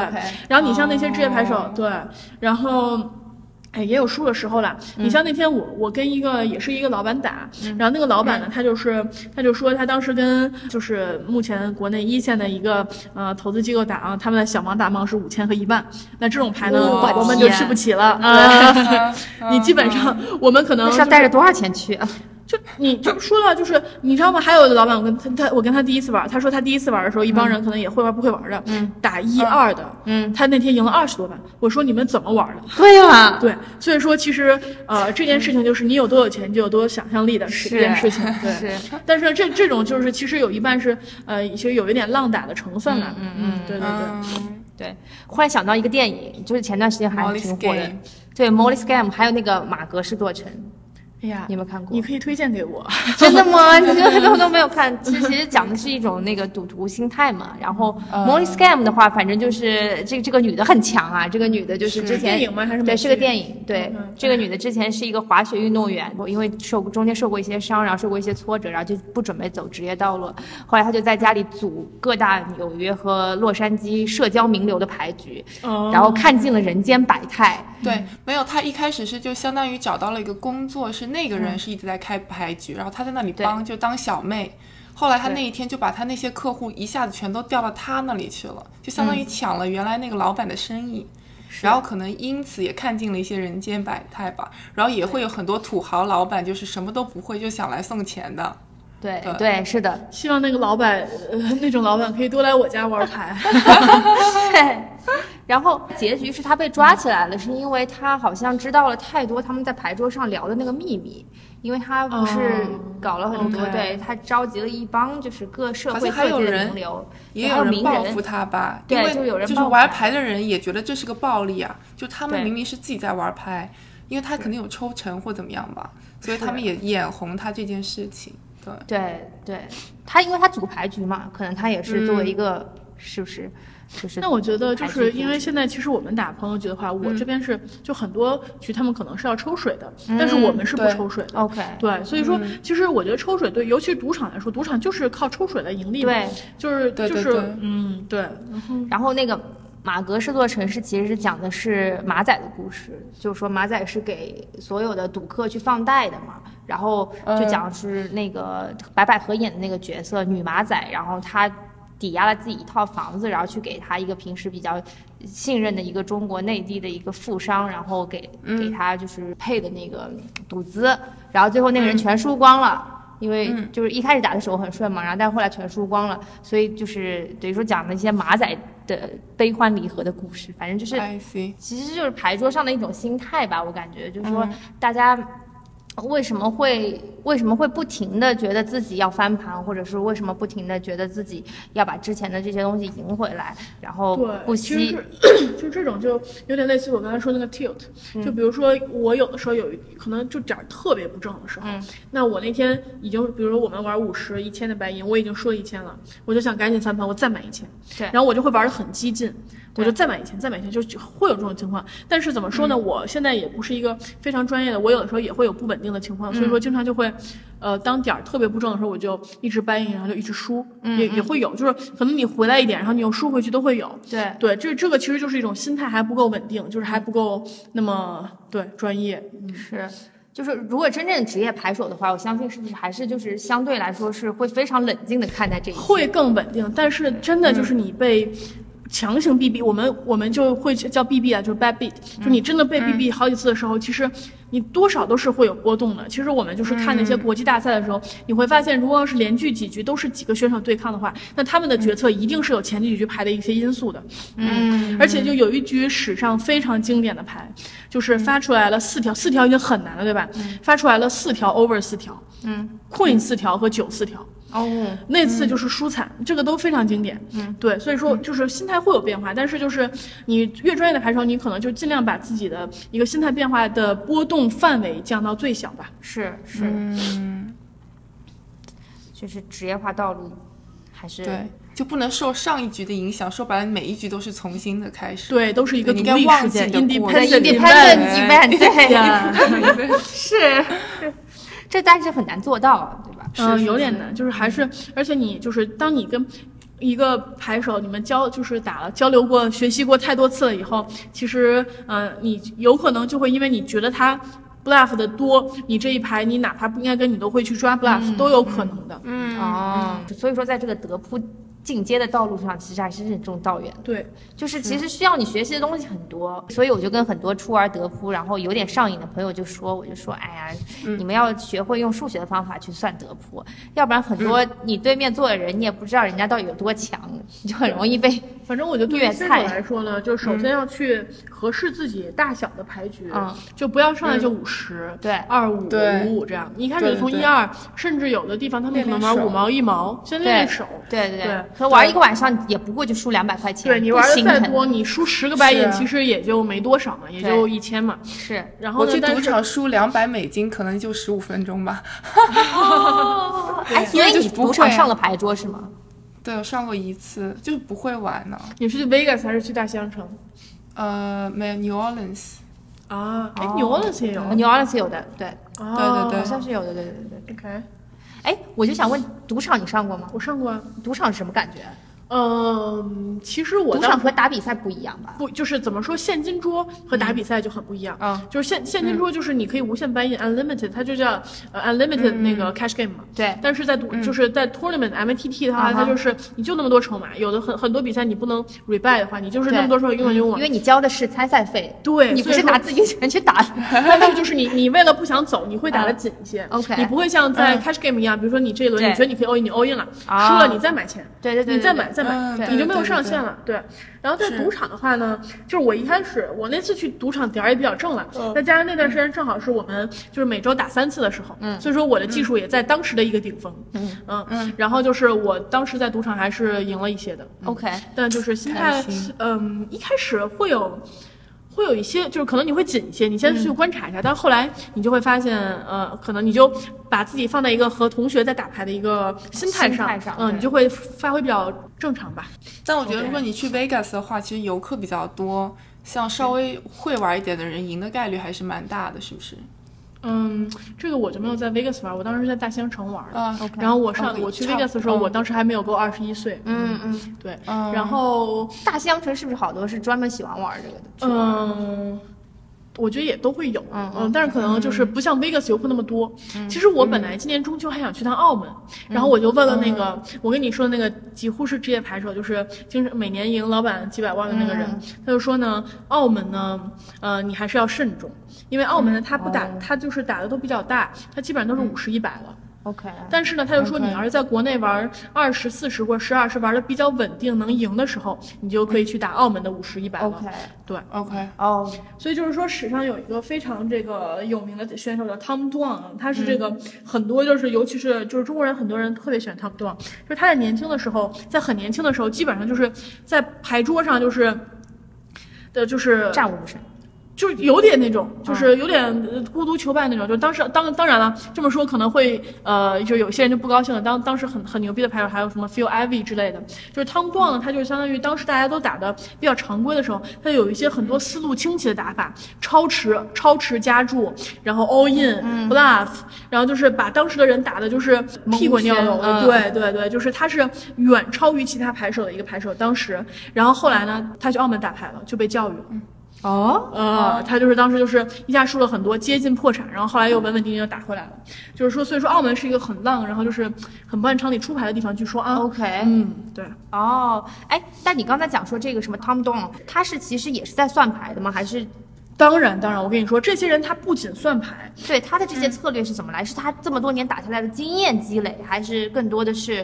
然后你像那些职业牌手，对，然后。哎，也有输的时候了。你像那天我我跟一个也是一个老板打，然后那个老板呢，他就是他就说他当时跟就是目前国内一线的一个呃投资机构打啊，他们的小盲大盲是五千和一万，那这种牌呢宝宝们就天去不起了。啊，你基本上我们可能要带着多少钱去啊？就你就说到就是你知道吗？还有的老板，我跟他他我跟他第一次玩，他说他第一次玩的时候，一帮人可能也会玩不会玩的，嗯，打一二的，嗯，他那天赢了二十多万。我说你们怎么玩的？对呀，对，所以说其实呃这件事情就是你有多有钱就有多有想象力的是一件事情，对。是，但是这这种就是其实有一半是呃其实有一点浪打的成分了，嗯嗯，对对对。嗯，对，忽然想到一个电影，就是前段时间还挺火的对，Molly Scam，还有那个马格是做成，哎呀你，有没有看过？你可以推荐给我。真的吗？你这都都没有看，其实其实讲的是一种那个赌徒心态嘛。然后 Molly Scam 的话，反正就是这这个女的很强啊，这个女的就是之前电影吗还是美对是个电影，对嗯这个女的之前是一个滑雪运动员，因为受中间受过一些伤，然后受过一些挫折，然后就不准备走职业道路。后来她就在家里组各大纽约和洛杉矶社交名流的牌局，哦然后看尽了人间百态。对，没有，她一开始是就相当于找到了一个工作，是那个人是一直在开牌局，然后他在那里帮，就当小妹。后来他那一天就把他那些客户一下子全都调到他那里去了，就相当于抢了原来那个老板的生意。然后可能因此也看尽了一些人间百态吧，然后也会有很多土豪老板，就是什么都不会就想来送钱的。对对对，是的，希望那个老板，呃，那种老板可以多来我家玩牌。对。然后结局是他被抓起来了，是因为他好像知道了太多他们在牌桌上聊的那个秘密，因为他不是哦搞了很多对他召集了一帮就是各社好会各界的名流，也有名人人报复他吧，对就有人就是玩牌的人也觉得这是个暴力啊，就他们明明是自己在玩牌，因为他肯定有抽成或怎么样吧，所以他们也眼红他这件事情。对，对对，他因为他组牌局嘛，可能他也是作为一个、是不是就是那我觉得就是因为现在其实我们打朋友局的话，我这边是就很多局他们可能是要抽水的，但是我们是不抽水的。OK 对，所以说其实我觉得抽水对，尤其是赌场来说，赌场就是靠抽水来盈利嘛。对，就是就是嗯对，然后然后那个马格是座城市，其实是讲的是马仔的故事，就是说马仔是给所有的赌客去放贷的嘛，然后就讲是那个白百合演的那个角色女马仔，然后她抵押了自己一套房子，然后去给他一个平时比较信任的一个中国内地的一个富商，然后给给他就是配的那个赌资，然后最后那个人全输光了。因为就是一开始打的时候很顺嘛，然后但后来全输光了，所以就是等于说讲了一些马仔的悲欢离合的故事，反正就是。其实就是牌桌上的一种心态吧，我感觉就是说大家为什么会为什么会不停的觉得自己要翻盘，或者是为什么不停的觉得自己要把之前的这些东西赢回来，然后对，不惜其实就 这种就有点类似我刚才说那个 tilt，、就比如说我有的时候有一可能就点儿特别不正的时候，嗯。那我那天已经比如说我们玩五十一千的白银，我已经输了一千了，我就想赶紧翻盘，我再买一千，对。然后我就会玩的很激进。我就再买一千，再买一千，就就会有这种情况。但是怎么说呢？我现在也不是一个非常专业的，我有的时候也会有不稳定的情况，所以说经常就会，呃，当点儿特别不正的时候，我就一直掰赢，然后就一直输，也也会有，就是可能你回来一点，然后你又输回去都会有。对对，这这个其实就是一种心态还不够稳定，就是还不够那么对专业。嗯，是。就是如果真正职业牌手的话，我相信是不是还是就是相对来说是会非常冷静的看待这一切。会更稳定，但是真的就是你被。强行 BB，我们我们就会叫 BB 啊，就是 bad beat，就你真的被 BB 好几次的时候，其实你多少都是会有波动的。其实我们就是看那些国际大赛的时候，你会发现，如果要是连续几局都是几个选手对抗的话，那他们的决策一定是有前几局牌的一些因素的。嗯，而且就有一局史上非常经典的牌，就是发出来了四条，四条已经很难了，对吧？发出来了四条 over 四条，嗯，queen 四条和九四条。哦，那次就是输惨，这个都非常经典。嗯，对，所以说就是心态会有变化，但是就是你越专业的牌手，你可能就尽量把自己的一个心态变化的波动范围降到最小吧。是是，嗯，就是职业化道路还是对，就不能受上一局的影响。说白了，每一局都是重新的开始。对，都是一个独立事件忘记的，independent event，对，呀。是，这但是很难做到，对吧？嗯，有点难，就是还是，而且你就是当你跟一个牌手，你们交就是打了交流过、学习过太多次了以后，其实，嗯、你有可能就会因为你觉得他 bluff 的多，你这一排你哪怕不应该跟你都会去抓 bluff，、都有可能的。嗯，哦，所以说在这个德扑进阶的道路上，其实还是任重道远。对，就是其实需要你学习的东西很多，所以我就跟很多初玩德扑，然后有点上瘾的朋友就说，我就说，哎呀，你们要学会用数学的方法去算德扑，要不然很多你对面坐的人，你也不知道人家到底有多强，你就很容易被反正我觉得对于粤新手来说呢，就首先要去合适自己大小的牌局，嗯就不要上来就五十、对二五、对五五这样。你一开始从一二，甚至有的地方他们可能玩五毛一毛，先练练手。对对对可玩一个晚上也不过就输两百块钱，对你玩的再多，你输十个白银，其实也就没多少嘛，也就一千嘛。是然后呢，我去赌场输两百美金，可能就十五分钟吧。哦，哎，所以你因为就是不会赌场上了牌桌是吗？对，我上过一次，就是不会玩呢。你是去 Vegas 还是去大西洋城？呃，没有 New Orleans，啊，哎哦，New Orleans 也有。牛 o r l 有的，对，对对对好像是有的，对对对对。OK，哎，我就想问，赌场你上过吗？我上过啊。赌场是什么感觉？嗯，其实我当赌场和打比赛不一样吧？不就是怎么说，现金桌和打比赛就很不一样。嗯就是现现金桌就是你可以无限 buy in unlimited，它就叫呃 unlimited 那个 cash game 嘛。对但是在赌就是在 tournament MTT 的话，啊哈它就是你就那么多筹码，有的很很多比赛你不能 rebuy 的话，你就是那么多筹码用完用完因。为你交的是参赛费，对你不是拿自己钱去打。但是就是你，你为了不想走，你会打的紧一些。嗯 OK 你不会像在嗯 cash game 一样，比如说你这一轮你觉得你可以 all in，你 all in 了，啊输了你再买钱，对对对对对你再买再买，你就没有上限了。对，然后在赌场的话呢，就是我一开始我那次去赌场点儿也比较正了，嗯。再加上那段时间正好是我们就是每周打三次的时候，嗯，所以说我的技术也在当时的一个顶峰，嗯嗯，然后就是我当时在赌场还是赢了一些的，OK，但就是心态，嗯，一开始会有。会有一些，就是可能你会紧一些，你先去观察一下，但是后来你就会发现，呃，可能你就把自己放在一个和同学在打牌的一个心态上，心态上嗯，你就会发挥比较正常吧。但我觉得如果你去 Vegas 的话，其实游客比较多，像稍微会玩一点的人赢的概率还是蛮大的，是不是？嗯，这个我就没有在 Vegas 玩，我当时是在大西洋城玩的。啊 OK 然后我上、我去 Vegas 的时候，嗯我当时还没有够二十一岁。嗯嗯，对，嗯然后大西洋城是不是好多是专门喜欢玩这个的？嗯，我觉得也都会有，嗯嗯，但是可能就是不像 Vegas 游客那么多。其实我本来今年中秋还想去趟澳门，然后我就问了那个我跟你说的那个几乎是职业牌手，就是经常每年赢老板几百万的那个人，他就说呢，澳门呢，呃，你还是要慎重，因为澳门呢，他不打，哦。他就是打的都比较大，他基本上都是五十一百了。OK，但是呢，他就说你要是在国内玩二十四十或者十二十玩的比较稳定，能赢的时候，你就可以去打澳门的五十一百了。OK，对，OK，哦，所以就是说，史上有一个非常这个有名的选手叫 Tom Dwan，他是这个很多就是尤其是就是中国人很多人特别喜欢 Tom Dwan，就是他在年轻的时候，在很年轻的时候，基本上就是在牌桌上就是的就是战无不胜。就是有点那种，就是有点呃孤独求败那种。就当时当当然了，这么说可能会呃，就有些人就不高兴了。当当时很很牛逼的牌手还有什么 Phil Ivey 之类的，就是 Tom Dwan 呢，他就相当于当时大家都打的比较常规的时候，他有一些很多思路清奇的打法，超持超持加注，然后 all in、bluff，然后就是把当时的人打的就是屁滚尿流对对对，就是他是远超于其他牌手的一个牌手。当时，然后后来呢，他去澳门打牌了，就被教育了。哦，呃，他就是当时就是一下输了很多，接近破产，然后后来又稳稳定定的打回来了。就是说，所以说澳门是一个很浪，然后就是很不按常理出牌的地方。据说啊 OK 嗯，对，哦，哎，但你刚才讲说这个什么 Tom Don，他是其实也是在算牌的吗？还是当然当然，我跟你说，这些人他不仅算牌，对他的这些策略是怎么来？是他这么多年打下来的经验积累，还是更多的是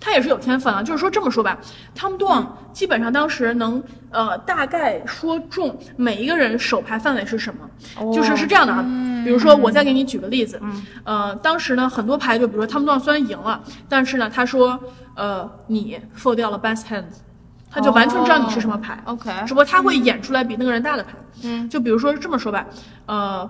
他也是有天分啊。就是说这么说吧，汤姆杜昂基本上当时能呃大概说中每一个人手牌范围是什么，就是是这样的啊。比如说我再给你举个例子，嗯呃，当时呢很多牌就比如说汤姆杜昂虽然赢了，但是呢他说呃你 fold 掉了 best hands，他就完全知道你是什么牌。OK？只不过他会演出来比那个人大的牌。嗯，就比如说这么说吧，呃，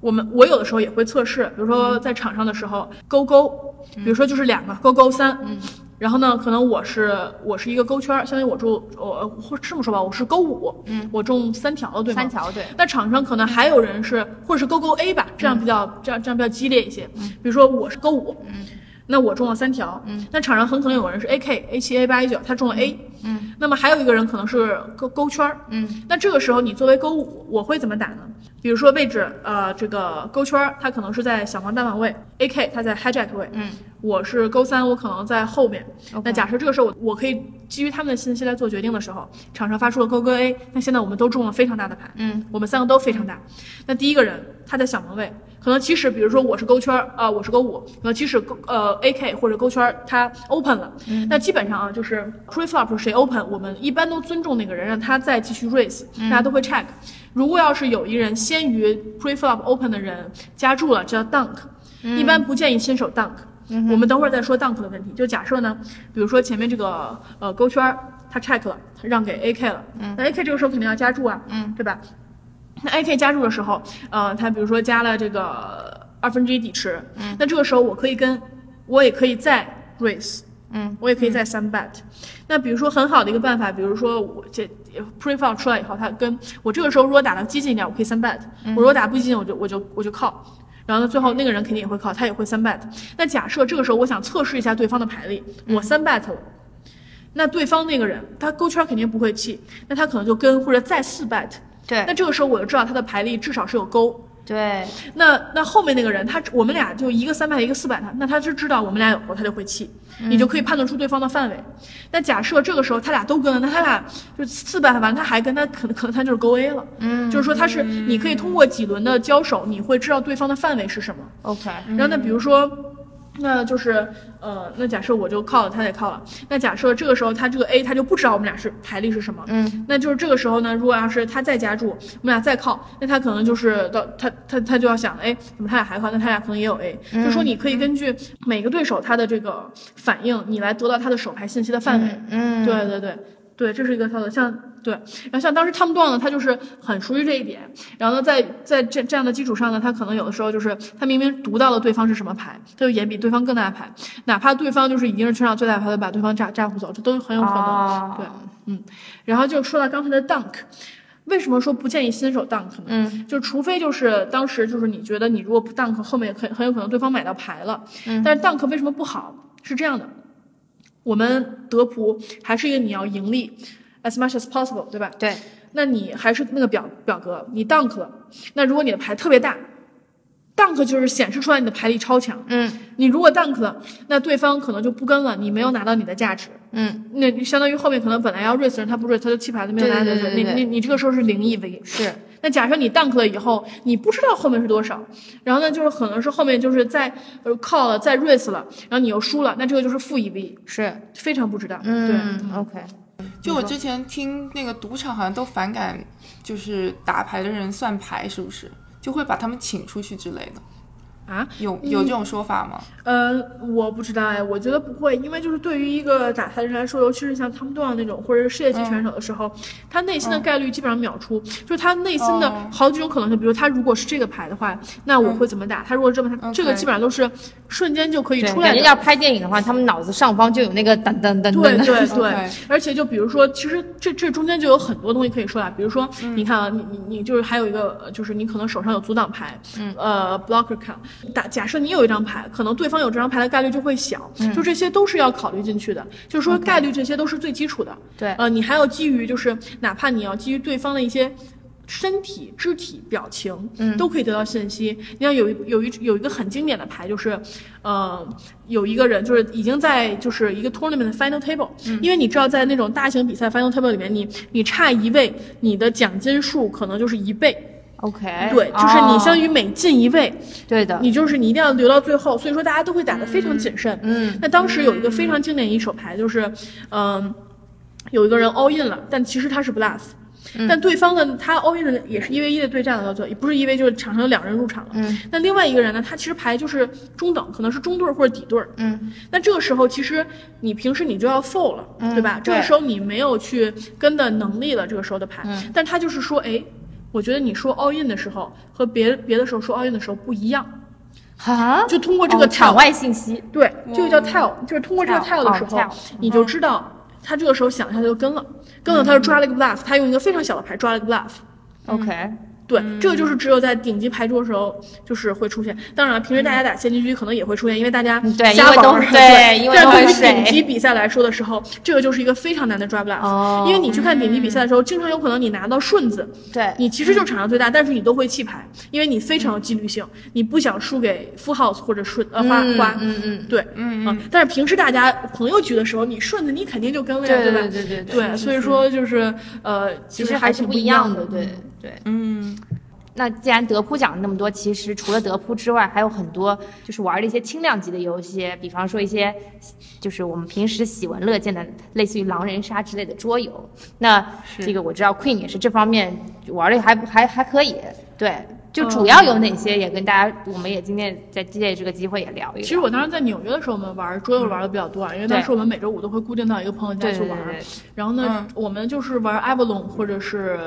我们我有的时候也会测试，比如说在场上的时候勾勾，比如说就是两个勾勾三，嗯。然后呢，可能我是我是一个勾圈儿，相当于我中我或这么说吧，我是勾五，嗯，我中三条了，对吗？三条对。那场上可能还有人是，或者是勾勾 A 吧，这样比较、这样这样比较激烈一些。比如说我是勾五，嗯，那我中了三条，嗯，那场上很可能有人是 A K A 七 A 八 A 九，他中了 A，嗯，那么还有一个人可能是勾勾圈儿，嗯，那这个时候你作为勾五，我会怎么打呢？比如说位置，呃，这个勾圈儿它可能是在小黄单王位，A K 他在 hijack 位，嗯，我是勾三，我可能在后面。那假设这个时候我我可以基于他们的信息来做决定的时候，场上发出了勾勾 A，那现在我们都中了非常大的牌，嗯，我们三个都非常大。那第一个人他在小门位，可能即使比如说我是勾圈儿，啊、我是勾五，那即使勾呃 A K 或者勾圈儿他 open 了，那基本上啊就是 pre flop 谁 open，我们一般都尊重那个人，让他再继续 raise，、大家都会 check。如果要是有一人先于 pre flop open 的人加注了，叫 dunk，、一般不建议新手 dunk。我们等会儿再说 dunk 的问题。就假设呢，比如说前面这个呃勾圈儿他 check 了，他让给 AK 了，那 AK 这个时候肯定要加注啊，嗯，对吧？那 AK 加入的时候，呃，他比如说加了这个二分之一底池，嗯，那这个时候我可以跟，我也可以再 raise，嗯，我也可以再三 bet。那比如说很好的一个办法，比如说我这 pre flop 出来以后，他跟我这个时候如果打的激进一点，我可以三 bet；我如果打不激进，我就我就我就靠。然后呢，最后那个人肯定也会靠，他也会三 bet。那假设这个时候我想测试一下对方的牌力，我三 bet 了，那对方那个人他勾圈肯定不会弃，那他可能就跟或者再四 bet，对那这个时候我就知道他的牌力至少是有勾。对，那那后面那个人，他我们俩就一个三百一个四百他，那他就知道我们俩有勾，他就会弃，你就可以判断出对方的范围。那假设这个时候他俩都跟了，那他俩就四百完他还跟，他可能可能他就是勾 A 了。嗯，就是说他是你可以通过几轮的交手，你会知道对方的范围是什么。OK，然后那比如说，那就是呃，那假设我就靠了，他也靠了。那假设这个时候他这个 A 他就不知道我们俩是牌力是什么，嗯，那就是这个时候呢，如果要是他再加注，我们俩再靠，那他可能就是到他他他就要想，哎，怎么他俩还靠？那他俩可能也有 A，、就说你可以根据每个对手他的这个反应，你来得到他的手牌信息的范围。嗯，对对对对，这是一个操作。像对，然后像当时汤姆段呢，他就是很熟悉这一点。然后呢，在在这这样的基础上呢，他可能有的时候就是他明明读到了对方是什么牌，他就演比对方更大的牌，哪怕对方就是已经是全场最大牌，的把对方炸炸胡走，这都很有可能。哦对，嗯。然后就说到刚才的 dunk。为什么说不建议新手 dunk 呢？嗯，就除非就是当时就是你觉得你如果不 dunk，后面很很有可能对方买到牌了。嗯，但是 dunk 为什么不好？是这样的，我们德扑还是一个你要盈利，as much as possible，对吧？对，那你还是那个表表格，你 dunk 了，那如果你的牌特别大，dunk 就是显示出来你的牌力超强。嗯你如果 dunk 了，那对方可能就不跟了，你没有拿到你的价值。嗯，那你相当于后面可能本来要 raise 人，他不 raise，他就弃牌，他没有拿到你你你这个时候是零 EV。是，那假设你 dunk 了以后，你不知道后面是多少，然后呢，就是可能是后面就是再呃 call 了，再 raise 了，然后你又输了，那这个就是负一 v，是，非常不值当。对，嗯，OK，就我之前听那个赌场好像都反感，就是打牌的人算牌，是不是？就会把他们请出去之类的，啊，有有这种说法吗？呃，我不知道哎，我觉得不会，因为就是对于一个打牌的人来说，尤其是像汤姆杜朗那种或者是世界级选手的时候，他内心的概率基本上秒出，就是他内心的哦。好几种可能性，比如他如果是这个牌的话，那我会怎么打？他如果这么，他这个基本上都是瞬间就可以，出来的。感觉要拍电影的话，他们脑子上方就有那个噔噔噔噔。的。对对。对，而且就比如说，其实这这中间就有很多东西可以说啊，比如说，你看啊，你你你就是还有一个，呃就是你可能手上有阻挡牌，嗯，呃，blocker count，打假设你有一张牌，可能对方有这张牌的概率就会小，就这些都是要考虑进去的，就是说概率这些都是最基础的，对。呃，你还要基于就是哪怕你要基于对方的一些。身体、肢体、表情，嗯，都可以得到信息。你像有一有一有一个很经典的牌，就是，呃，有一个人就是已经在就是一个 tournament 的 final table，、嗯。因为你知道在那种大型比赛 final table 里面，你你差一位，你的奖金数可能就是一倍，OK，对，就是你相当于于每进一位，对的，你就是你一定要留到最后，所以说大家都会打得非常谨慎。嗯，那当时有一个非常经典一手牌，就是，嗯、有一个人 all in 了，但其实他是 bluff。但嗯对方的，他 all in 的也是一 v 一的对战了，到最后也不是一 v，就是场上有两人入场了。嗯，那另外一个人呢，他其实牌就是中等，可能是中对儿或者底对儿。嗯，那这个时候其实你平时你就要 fold 了，对吧？这个时候你没有去跟的能力了，这个时候的牌。嗯。但他就是说，哎，我觉得你说 all in 的时候和别别的时候说 all in 的时候不一样，哈，就通过这个哦场 tell，、外信息，对，这个叫 tell，就是通过这个 tell，tell 的时候，哦，tell，你就知道他这个时候想一下就跟了，跟了他就抓了一个 bluff，、他用一个非常小的牌抓了一个 bluff。OK，对，这个就是只有在顶级牌桌的时候，就是会出现。当然了，平时大家打现金局可能也会出现，因为大家瞎玩儿因为都对因为但对于顶级比赛来说的时候，这个就是一个非常难的抓 bluff，、哦因为你去看顶级比赛的时候，经常有可能你拿到顺子，对，你其实就是场上最大，但是你都会弃牌，因为你非常有纪律性，你不想输给 full house 或者顺呃花嗯花，嗯嗯，对，嗯啊，但是平时大家朋友局的时候，你顺子你肯定就跟了呀，吧？对对对对对，所以说就是呃，其实还是不一样，的，对对。嗯，那既然德扑讲了那么多，其实除了德扑之外，还有很多就是玩的一些轻量级的游戏，比方说一些就是我们平时喜闻乐见的，类似于狼人杀之类的桌游。那这个我知道 Queen 也是这方面玩的还还还可以，对。就主要有哪些，也跟大家，我们也今天在借这个机会也聊一聊。其实我当时在纽约的时候，我们玩桌游玩的比较多啊，因为当时我们每周五都会固定到一个朋友家去玩。对对对，然后呢，我们就是玩 Avalon 或者是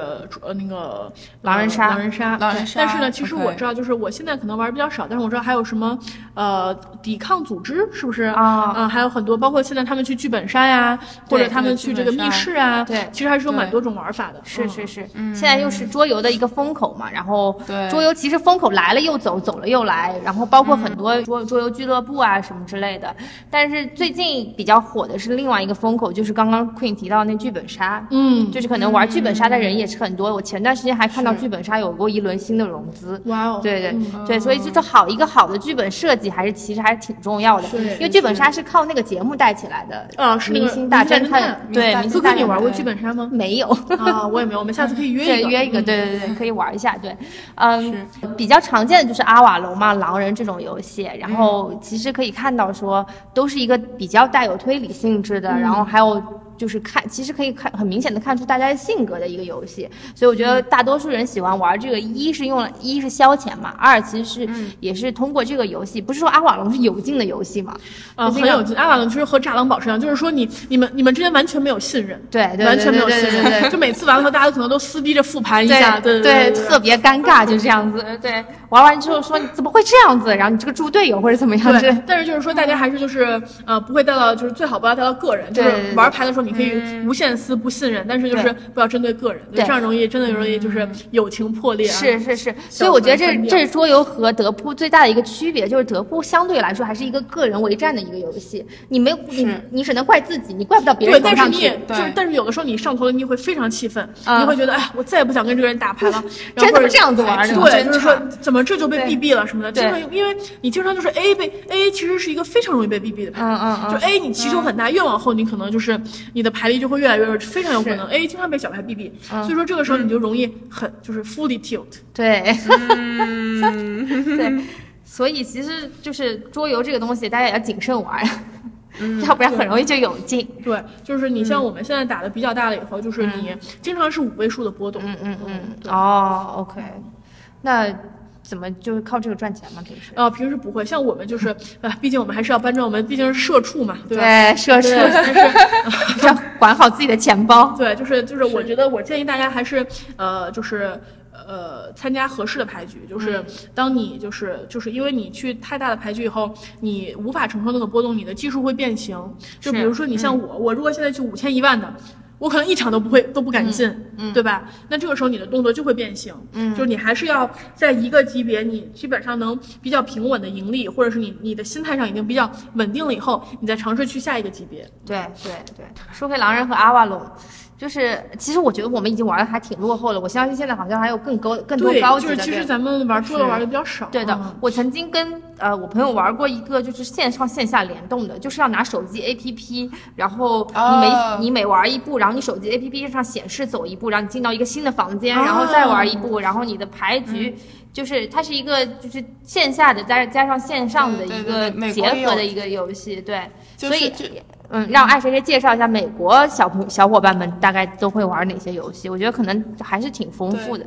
呃那个狼人杀狼人杀。狼人杀但是呢，其实我知道，就是我现在可能玩的比较少，但是我知道还有什么呃抵抗组织，是不是啊嗯，还有很多，包括现在他们去剧本杀呀，或者他们去这个密室啊，对其实还是有蛮多种玩法的。嗯是是是，现在又是桌游的一个风口嘛，然后对桌游其实风口来了又走，走了又来，然后包括很多桌桌游俱乐部啊什么之类的。但是最近比较火的是另外一个风口，就是刚刚 Queen 提到那剧本杀，嗯，就是可能玩剧本杀的人也是很多。我前段时间还看到剧本杀有过一轮新的融资。哇哦，对对对，所以就是好一个好的剧本设计，还是其实还是挺重要的。是因为剧本杀是靠那个节目带起来的。啊，是明星大侦探对，明星大侦探你玩过剧本杀吗？没有？啊，我也没有，我们下次可以约 一个，对，约一个，嗯对对对，可以玩一下，对，嗯，比较常见的就是阿瓦隆嘛、狼人这种游戏，然嗯后其实可以看到说都是一个比较带有推理性质的，然嗯后还有。就是看，其实可以看很明显的看出大家的性格的一个游戏，所以我觉得大多数人喜欢玩这个，一是用了，一是消遣嘛，二其实是、嗯也是通过这个游戏，不是说阿瓦隆是有劲的游戏嘛，啊，就是那个很有劲。阿瓦隆其实和炸狼堡是一样，就是说你你们你们之间完全没有信任，对对对完全没有信任，就每次完了后大家可能都撕逼着复盘一下，对对对特别尴尬，就这样子。对，玩完之后说你怎么会这样子？然后你这个猪队友或者怎么样？对，但是就是说，大家还是就是呃，不会带到，就是最好不要带到个人，就是玩牌的时候你可以无限撕不信任，但是就是不要针对个人，对这样容易真的容易就是友情破裂啊。是是是，所以我觉得这这是桌游和德扑最大的一个区别，就是德扑相对来说还是一个个人为战的一个游戏，你没有你你只能怪自己，你怪不到别，人头上去但是你也。就是，但是有的时候你上头了，你会非常气愤，嗯你会觉得，哎，我再也不想跟这个人打牌了。然后或者真的是这样子玩的？对，就是说怎么这就被对 BB 了什么的，对经常因为你经常就是 A 被 A 其实是一个非常容易被 BB 的牌，嗯嗯嗯就 A 你棋手很大，越往后你可能就是你的牌力就会越来越弱，非常有可能 A 经常被小牌 BB，所以说这个时候你就容易很就是 fully tilt。对，嗯对，所以其实就是桌游这个东西，大家也要谨慎玩，要不然很容易就有劲。对，就是你嗯像我们现在打的比较大了以后，就是你经常是五位数的波动。嗯嗯嗯，哦，OK，那怎么就是靠这个赚钱吗？平时？呃，平时不会，像我们就是，呃，毕竟我们还是要搬砖，我们毕竟是社畜嘛，对吧？对，社畜对，但是要管好自己的钱包。对，就是就是，我觉得我建议大家还是呃，就是呃，参加合适的牌局。就是当你就是就是因为你去太大的牌局以后，你无法承受那个波动，你的技术会变形。就比如说你像我，我如果现在去五千一万的。我可能一场都不会都不敢进，嗯对吧？那这个时候你的动作就会变形，嗯，就是你还是要在一个级别，你基本上能比较平稳的盈利，或者是你你的心态上已经比较稳定了以后，你再尝试去下一个级别。对对对，说回狼人和阿瓦隆，就是其实我觉得我们已经玩的还挺落后了。我相信现在好像还有更高、更多，高级的。就是其实咱们玩桌游玩的比较少。对的嗯，我曾经跟呃我朋友玩过一个，就是线上线下联动的，就是要拿手机 APP，然后你每、哦你每玩一步，然后你手机 APP 上显示走一步，然后你进到一个新的房间，哦然后再玩一步，然后你的牌嗯局。就是它是一个，就是线下的加加上线上的一个结合的一个游戏，对，所以嗯，让爱谁谁介绍一下美国小朋小伙伴们大概都会玩哪些游戏？我觉得可能还是挺丰富的。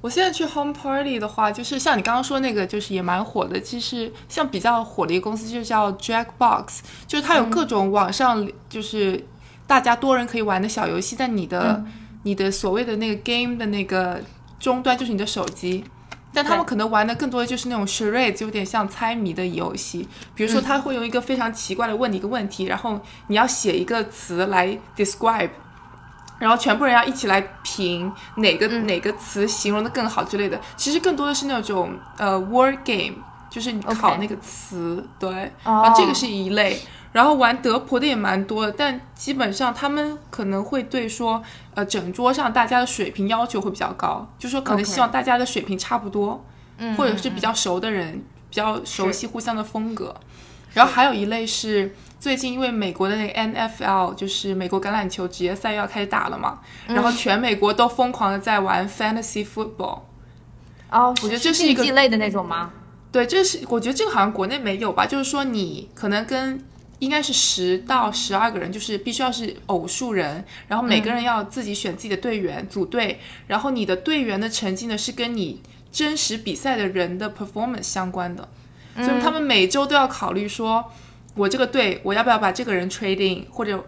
我现在去 home party 的话，就是像你刚刚说那个，就是也蛮火的。其实像比较火的一个公司就叫 Jackbox，就是它有各种网上就是大家多人可以玩的小游戏，但你的、你的所谓的那个 game 的那个终端就是你的手机。但他们可能玩的更多的就是那种 charades，有点像猜谜的游戏。比如说，他会用一个非常奇怪的问你一个问题，然后你要写一个词来 describe，然后全部人要一起来评哪个、哪个词形容的更好之类的。其实更多的是那种呃 word game，就是你考那个词对。哦然后这个是一类。然后玩德扑的也蛮多的，但基本上他们可能会对说，呃，整桌上大家的水平要求会比较高，就说可能希望大家的水平差不多，嗯或者是比较熟的人，比较熟悉互相的风格。然后还有一类是最近因为美国的那个 NFL 就是美国橄榄球职业赛又要开始打了嘛，嗯然后全美国都疯狂的在玩 fantasy football。哦，我觉得这是一个竞技类的那种吗？对，这是我觉得这个好像国内没有吧，就是说你可能跟应该是十到十二个人，就是必须要是偶数人，然后每个人要自己选自己的队员、组队，然后你的队员的成绩呢是跟你真实比赛的人的 performance 相关的，所以他们每周都要考虑说，我这个队我要不要把这个人 trade in，或者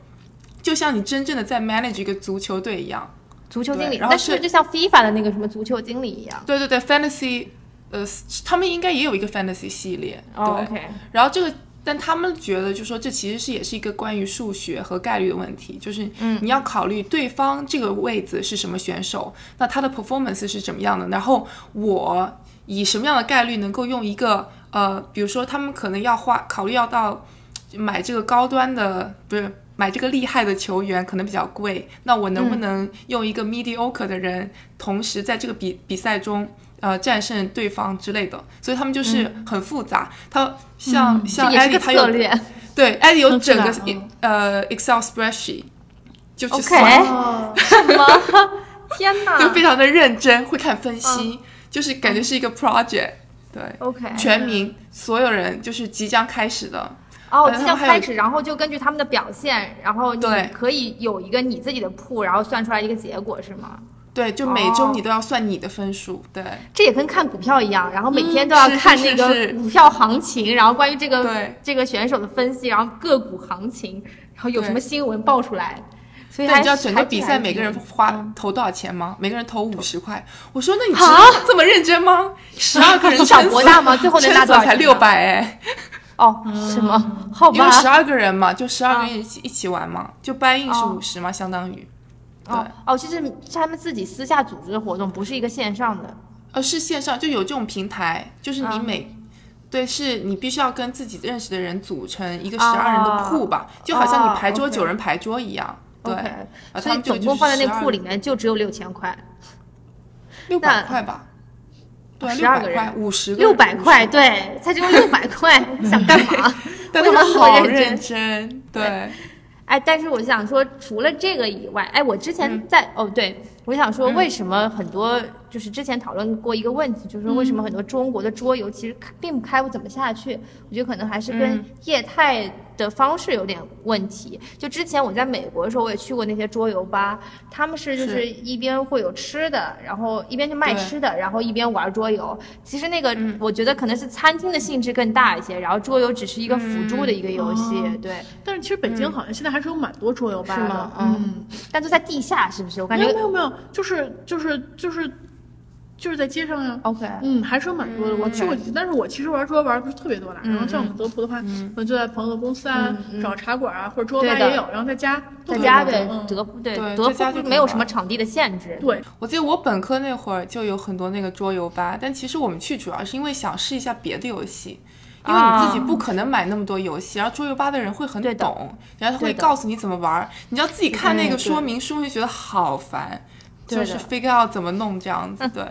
就像你真正的在 manage 一个足球队一样。足球经理，对然后是是就像 FIFA 的那个什么足球经理一样？对对对，fantasy，呃，他们应该也有一个 fantasy 系列。，OK，然后这个但他们觉得，就说这其实是也是一个关于数学和概率的问题，就是嗯你要考虑对方这个位子是什么选手，那他的 performance 是怎么样的，然后我以什么样的概率能够用一个呃，比如说他们可能要花考虑要到买这个高端的，不是买这个厉害的球员可能比较贵，那我能不能用一个 mediocre 的人，同时在这个比比赛中。呃，战胜对方之类的，所以他们就是很复杂。他像、像艾迪，他有。对，艾迪有整个呃 Excel spreadsheet，就去 OK 算哦，什么？天哪！就非常的认真，会看分析，就是感觉是一个 project，对，OK。全民所有人就是即将开始的，哦，呃即将开始，然后就根据他们的表现，然后你对可以有一个你自己的铺，然后算出来一个结果，是吗？对，就每周哦你都要算你的分数，对，这也跟看股票一样，然后每天都要看那个股票行情，然后关于这个对这个选手的分析，然后个股行情，然后有什么新闻爆出来，所以你知道整个比赛每个人花嗯投多少钱吗？每个人投五十块。我说那你知道这么认真吗？十二个人以小撑死博大吗最后能拿撑死才六百哎，哦，什么？好吧因为，十二个人嘛，就十二个啊人一起一起玩嘛，就 buy in 是哦五十嘛，相当于。哦哦，其实是他们自己私下组织的活动，不是一个线上的。呃，是线上就有这种平台，就是你啊每、对，是你必须要跟自己认识的人组成一个十啊二人的铺吧，就好像哦你排桌九人排桌一样。对啊，所以总共放在那12库里面就只有六千块，六那百块吧。对，12六百个人块，五十六百块，，对，才只有六百块，你 想干嘛？但他们好认真，对，哎，但是我想说，除了这个以外，哎，我之前在、哦，对，我想说，为什么很多、就是之前讨论过一个问题，就是说为什么很多中国的桌游其实开并不开不怎么下去？我觉得可能还是跟嗯业态的方式有点问题。就之前我在美国的时候，我也去过那些桌游吧，他们是就是是一边会有吃的，然后一边就卖吃的，然后一边玩桌游。其实那个嗯我觉得可能是餐厅的性质更大一些，然后桌游只是一个辅助的一个游戏，哦对。但是其实北京好像现在还是有蛮多桌游吧的，是吗？嗯，但都在地下，是不是？我感觉没有没有没有，就是就是就是就是在街上呀。OK。嗯，还是有蛮多的。我去过几次，但是我其实玩桌游玩的不是特别多啦。然后像我们德普的话，可能就在朋友的公司啊找茶馆啊，或者桌游吧也有，然后在家在家对德扑对德对在家就没有什么场地的限制。对，我记得我本科那会儿就有很多那个桌游吧，但其实我们去主要是因为想试一下别的游戏，因为你自己不可能买那么多游戏，然后桌游吧的人会很懂，然后他会告诉你怎么玩儿，你要自己看那个说明书，你就觉得好烦，就是 figure out 怎么弄这样子，对。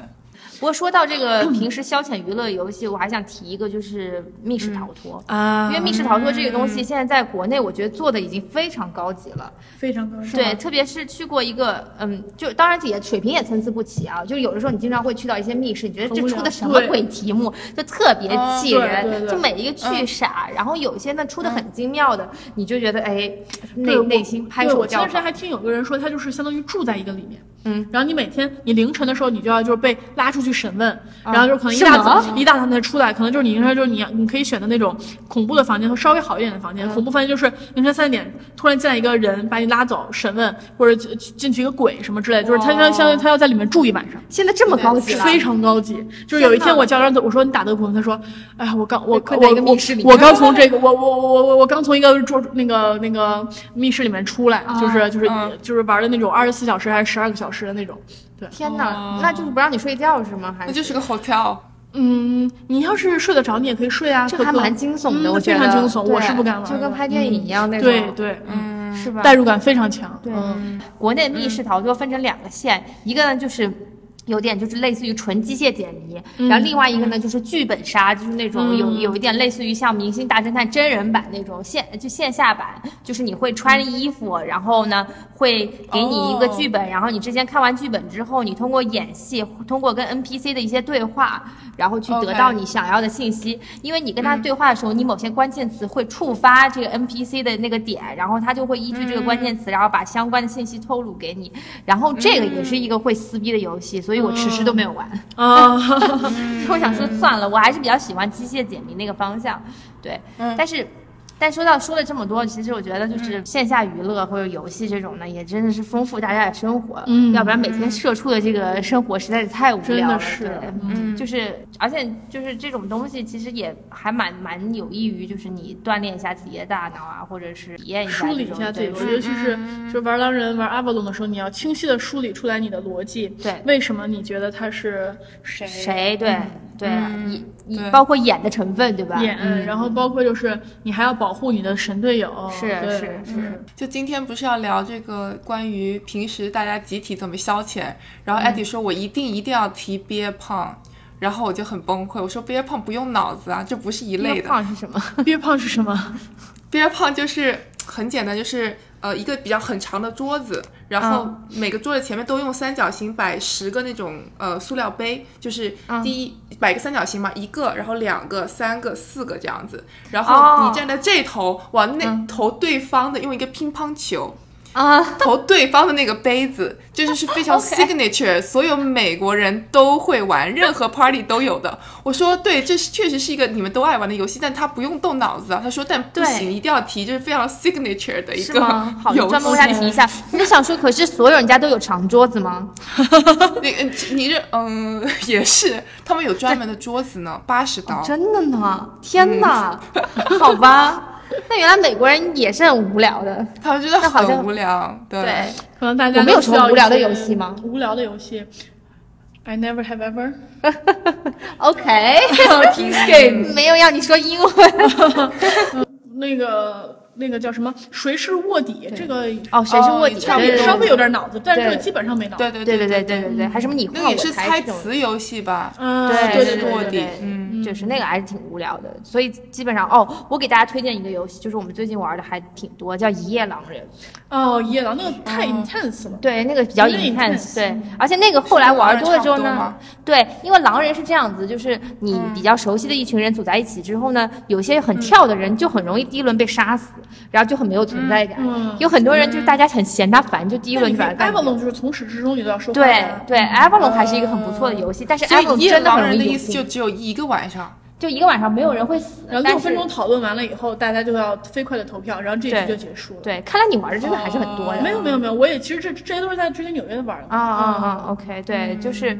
不过说到这个 平时消遣娱乐游戏，我还想提一个，就是密室逃脱。啊因为密室逃脱这个东西，现在在国内我觉得做的已经非常高级了。非常高级。对，特别是去过一个，嗯，就当然也水平也参差不齐啊。就是有的时候你经常会去到一些密室，你觉得这出的什么鬼题目，就特别气人，就每一个巨傻。然后有些呢出的很精妙的，你就觉得哎，内内心拍手叫好。我前段时间还听有个人说，他就是相当于住在一个里面，嗯，然后你每天你凌晨的时候，你就要就是被拉出去审问，啊然后就可能一大早一大早才出来，可能就是你凌晨就是你你可以选的那种恐怖的房间和稍微好一点的房间。嗯恐怖房间就是凌晨三点突然进来一个人把你拉走审问，或者进进去一个鬼什么之类的，就是他相相当于他要在里面住一晚上。现在这么高级了，非常高级，就是有一天我叫他，我说你打德扑，他说，哎呀，我刚我我我刚从这个我我我我我刚从一个桌那个那个密室里面出来，啊就是就是嗯就是玩的那种二十四小时还是十二个小时的那种。对，天哪哦，那就是不让你睡觉是吗？还那就是个 hotel，嗯，你要是睡得着，你也可以睡啊，这还蛮惊悚的，嗯我觉得非常惊悚，我对是不敢玩，就跟拍电影一样那种，对对，嗯，是吧？代入感非常强。对嗯国内密室逃脱分成两个线，一个呢就是。有点就是类似于纯机械解谜，然后另外一个呢就是剧本杀，就是那种有嗯有一点类似于像《明星大侦探》真人版那种线就线下版，就是你会穿衣服，然后呢会给你一个剧本，然后你之前看完剧本之后，你通过演戏，通过跟 NPC 的一些对话，然后去得到你想要的信息。因为你跟他对话的时候，你某些关键词会触发这个 NPC 的那个点，然后他就会依据这个关键词，然后把相关的信息透露给你。然后这个也是一个会撕逼的游戏，所以我迟迟都没有玩。啊，我想说算了，我还是比较喜欢机械解谜那个方向，对。但是但说到说了这么多，其实我觉得就是线下娱乐或者游戏这种呢，也真的是丰富大家的生活。嗯要不然每天社畜的这个生活实在是太无聊了。真的是对嗯就是而且就是这种东西其实也还蛮蛮有益于就是你锻炼一下自己的大脑啊，或者是体验一下梳理一下自己尤其是就玩狼人、玩阿波隆的时候，你要清晰的梳理出来你的逻辑。对为什么你觉得他是谁？谁对对嗯以以对包括演的成分对吧？演，嗯然后包括就是你还要保护你的神队友。是是是嗯就今天不是要聊这个关于平时大家集体怎么消遣，然后艾迪说我一定一定要提 beer pong，然后我就很崩溃，我说 beer pong 不用脑子啊，这不是一类的。憋胖是什么？憋胖是什么？beer pong 就是很简单，就是呃一个比较很长的桌子，然后嗯。每个桌子前面都用三角形摆十个那种呃塑料杯，就是嗯。第一、摆个三角形嘛，一个，然后两个、三个、四个这样子，然哦。后你站在这头往那头对方的，用一个乒乓球。啊，投对方的那个杯子，这 就是非常 signature，所有美国人都会玩，任何 party 都有的。我说对，这是确实是一个你们都爱玩的游戏，但他不用动脑子啊。他说但不行，一定要提，这是非常 signature 的一个游专门为他。提一下。你就想说，可是所有人家都有长桌子吗？你嗯你这嗯也是，他们有专门的桌子呢，八十刀。真的呢？天哪！好吧，那原来美国人也是很无聊的。他们真的那好像很无聊，对。对，可能大家我们有什么无聊的游戏吗无聊的游戏，I never have ever。OK，King's Game 没有要你说英文。那个那个叫什么？谁是卧底？这个哦，谁是卧底？稍微有点脑子，但是这个基本上没脑子。对对对对对对对还什么你那个也画我是猜猜词游戏吧？嗯，对对对卧底对对，嗯就是那个还是挺无聊的，所以基本上哦，我给大家推荐一个游戏，就是我们最近玩的还挺多，叫《一夜狼人》。哦，一夜狼那个太 intense 了。对，那个比较 intense，intense 对，而且那个后来玩多了之后呢对，因为狼人是这样子，就是你比较熟悉的一群人组在一起之后呢，有些很跳的人就很容易第一轮被杀死，然后就很没有存在感。嗯有很多人就是大家很嫌他烦，就第一轮就把他干掉。Avalon 就是从始至终你都要说话对。对，Avalon 还是一个很不错的游戏，但是 Avalon 真的很容狼人的易就只有一个晚上。就一个晚上没有人会死，然后六分钟讨论完了以后，大家就要飞快的投票，然后这一局就结束了。对，看来你玩的真的还是很多呀。没有没有没有，我也其实这这些都是在之前纽约玩的。啊啊啊！OK，对，就是。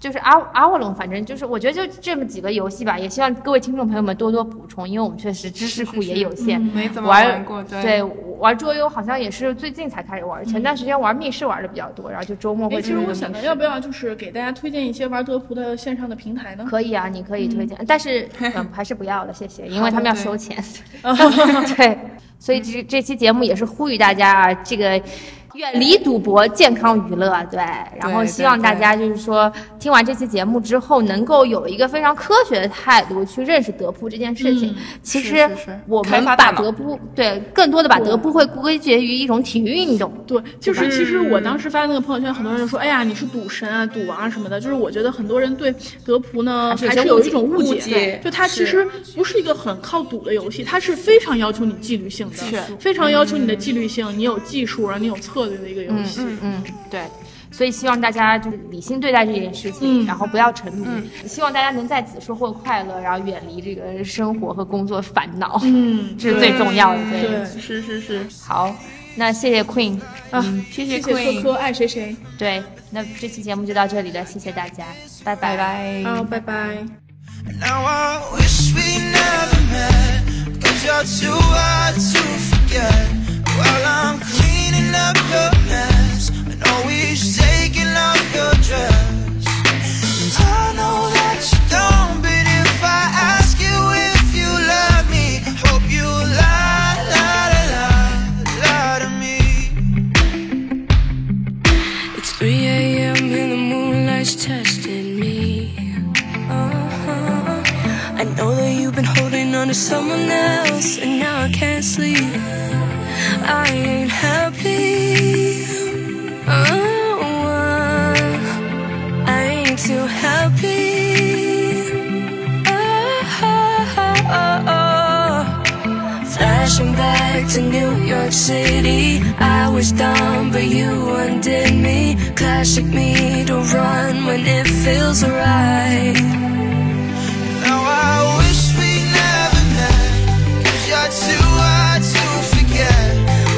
就是阿阿瓦隆，反正就是我觉得就这么几个游戏吧，也希望各位听众朋友们多多补充，因为我们确实知识库也有限，没怎么玩玩过，对。对玩桌游好像也是最近才开始玩，前段时间玩密室玩的比较多，然后就周末哎，会其实我想着进入一个密室要不要就是给大家推荐一些玩德扑的线上的平台呢？可以啊，你可以推荐，但是 嗯还是不要了，谢谢，因为他们要收钱。对，所以这这期节目也是呼吁大家啊，这个。远离赌博，健康娱乐，对。然后希望大家就是说，听完这期节目之后，能够有一个非常科学的态度去认识德扑这件事情。嗯其实我们把德扑对更多的把德扑会归结于一种体育运动。对，就是其实我当时发那个朋友圈，很多人就说：“哎呀，你是赌神啊，赌王啊什么的。”就是我觉得很多人对德扑呢还是有一些误解误种误解，解就它其实不是一个很靠赌的游戏，它是非常要求你纪律性的，是非常要求你的纪律性，你有技术，然后你有策略的一个游戏。嗯嗯，对。所以希望大家就是理性对待这件事情，嗯然后不要沉迷。希望大家能在此收获快乐，然后远离这个生活和工作烦恼，嗯，这是最重要的。对，对是是是，好，那谢谢 Queen，啊，谢谢谢谢 Queen 科科爱谁谁，对，那这期节目就到这里了，谢谢大家，拜拜拜。好，拜拜。Up your mess And always taking off your dress I know that you don't But if I ask you if you love me Hope you lie, lie, lie, lie to me It's 3 a.m. and the moonlight's testing me. Uh-huh. I know that you've been holding on to someone else, and now I can't sleep. I ain't happy. back to New York City. I was dumb, but you undid me. Classic me to run when it feels right Now I wish we never met Cause you're too hard to forget.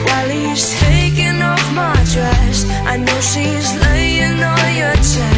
While he's taking off my dress I know she's laying on your chest.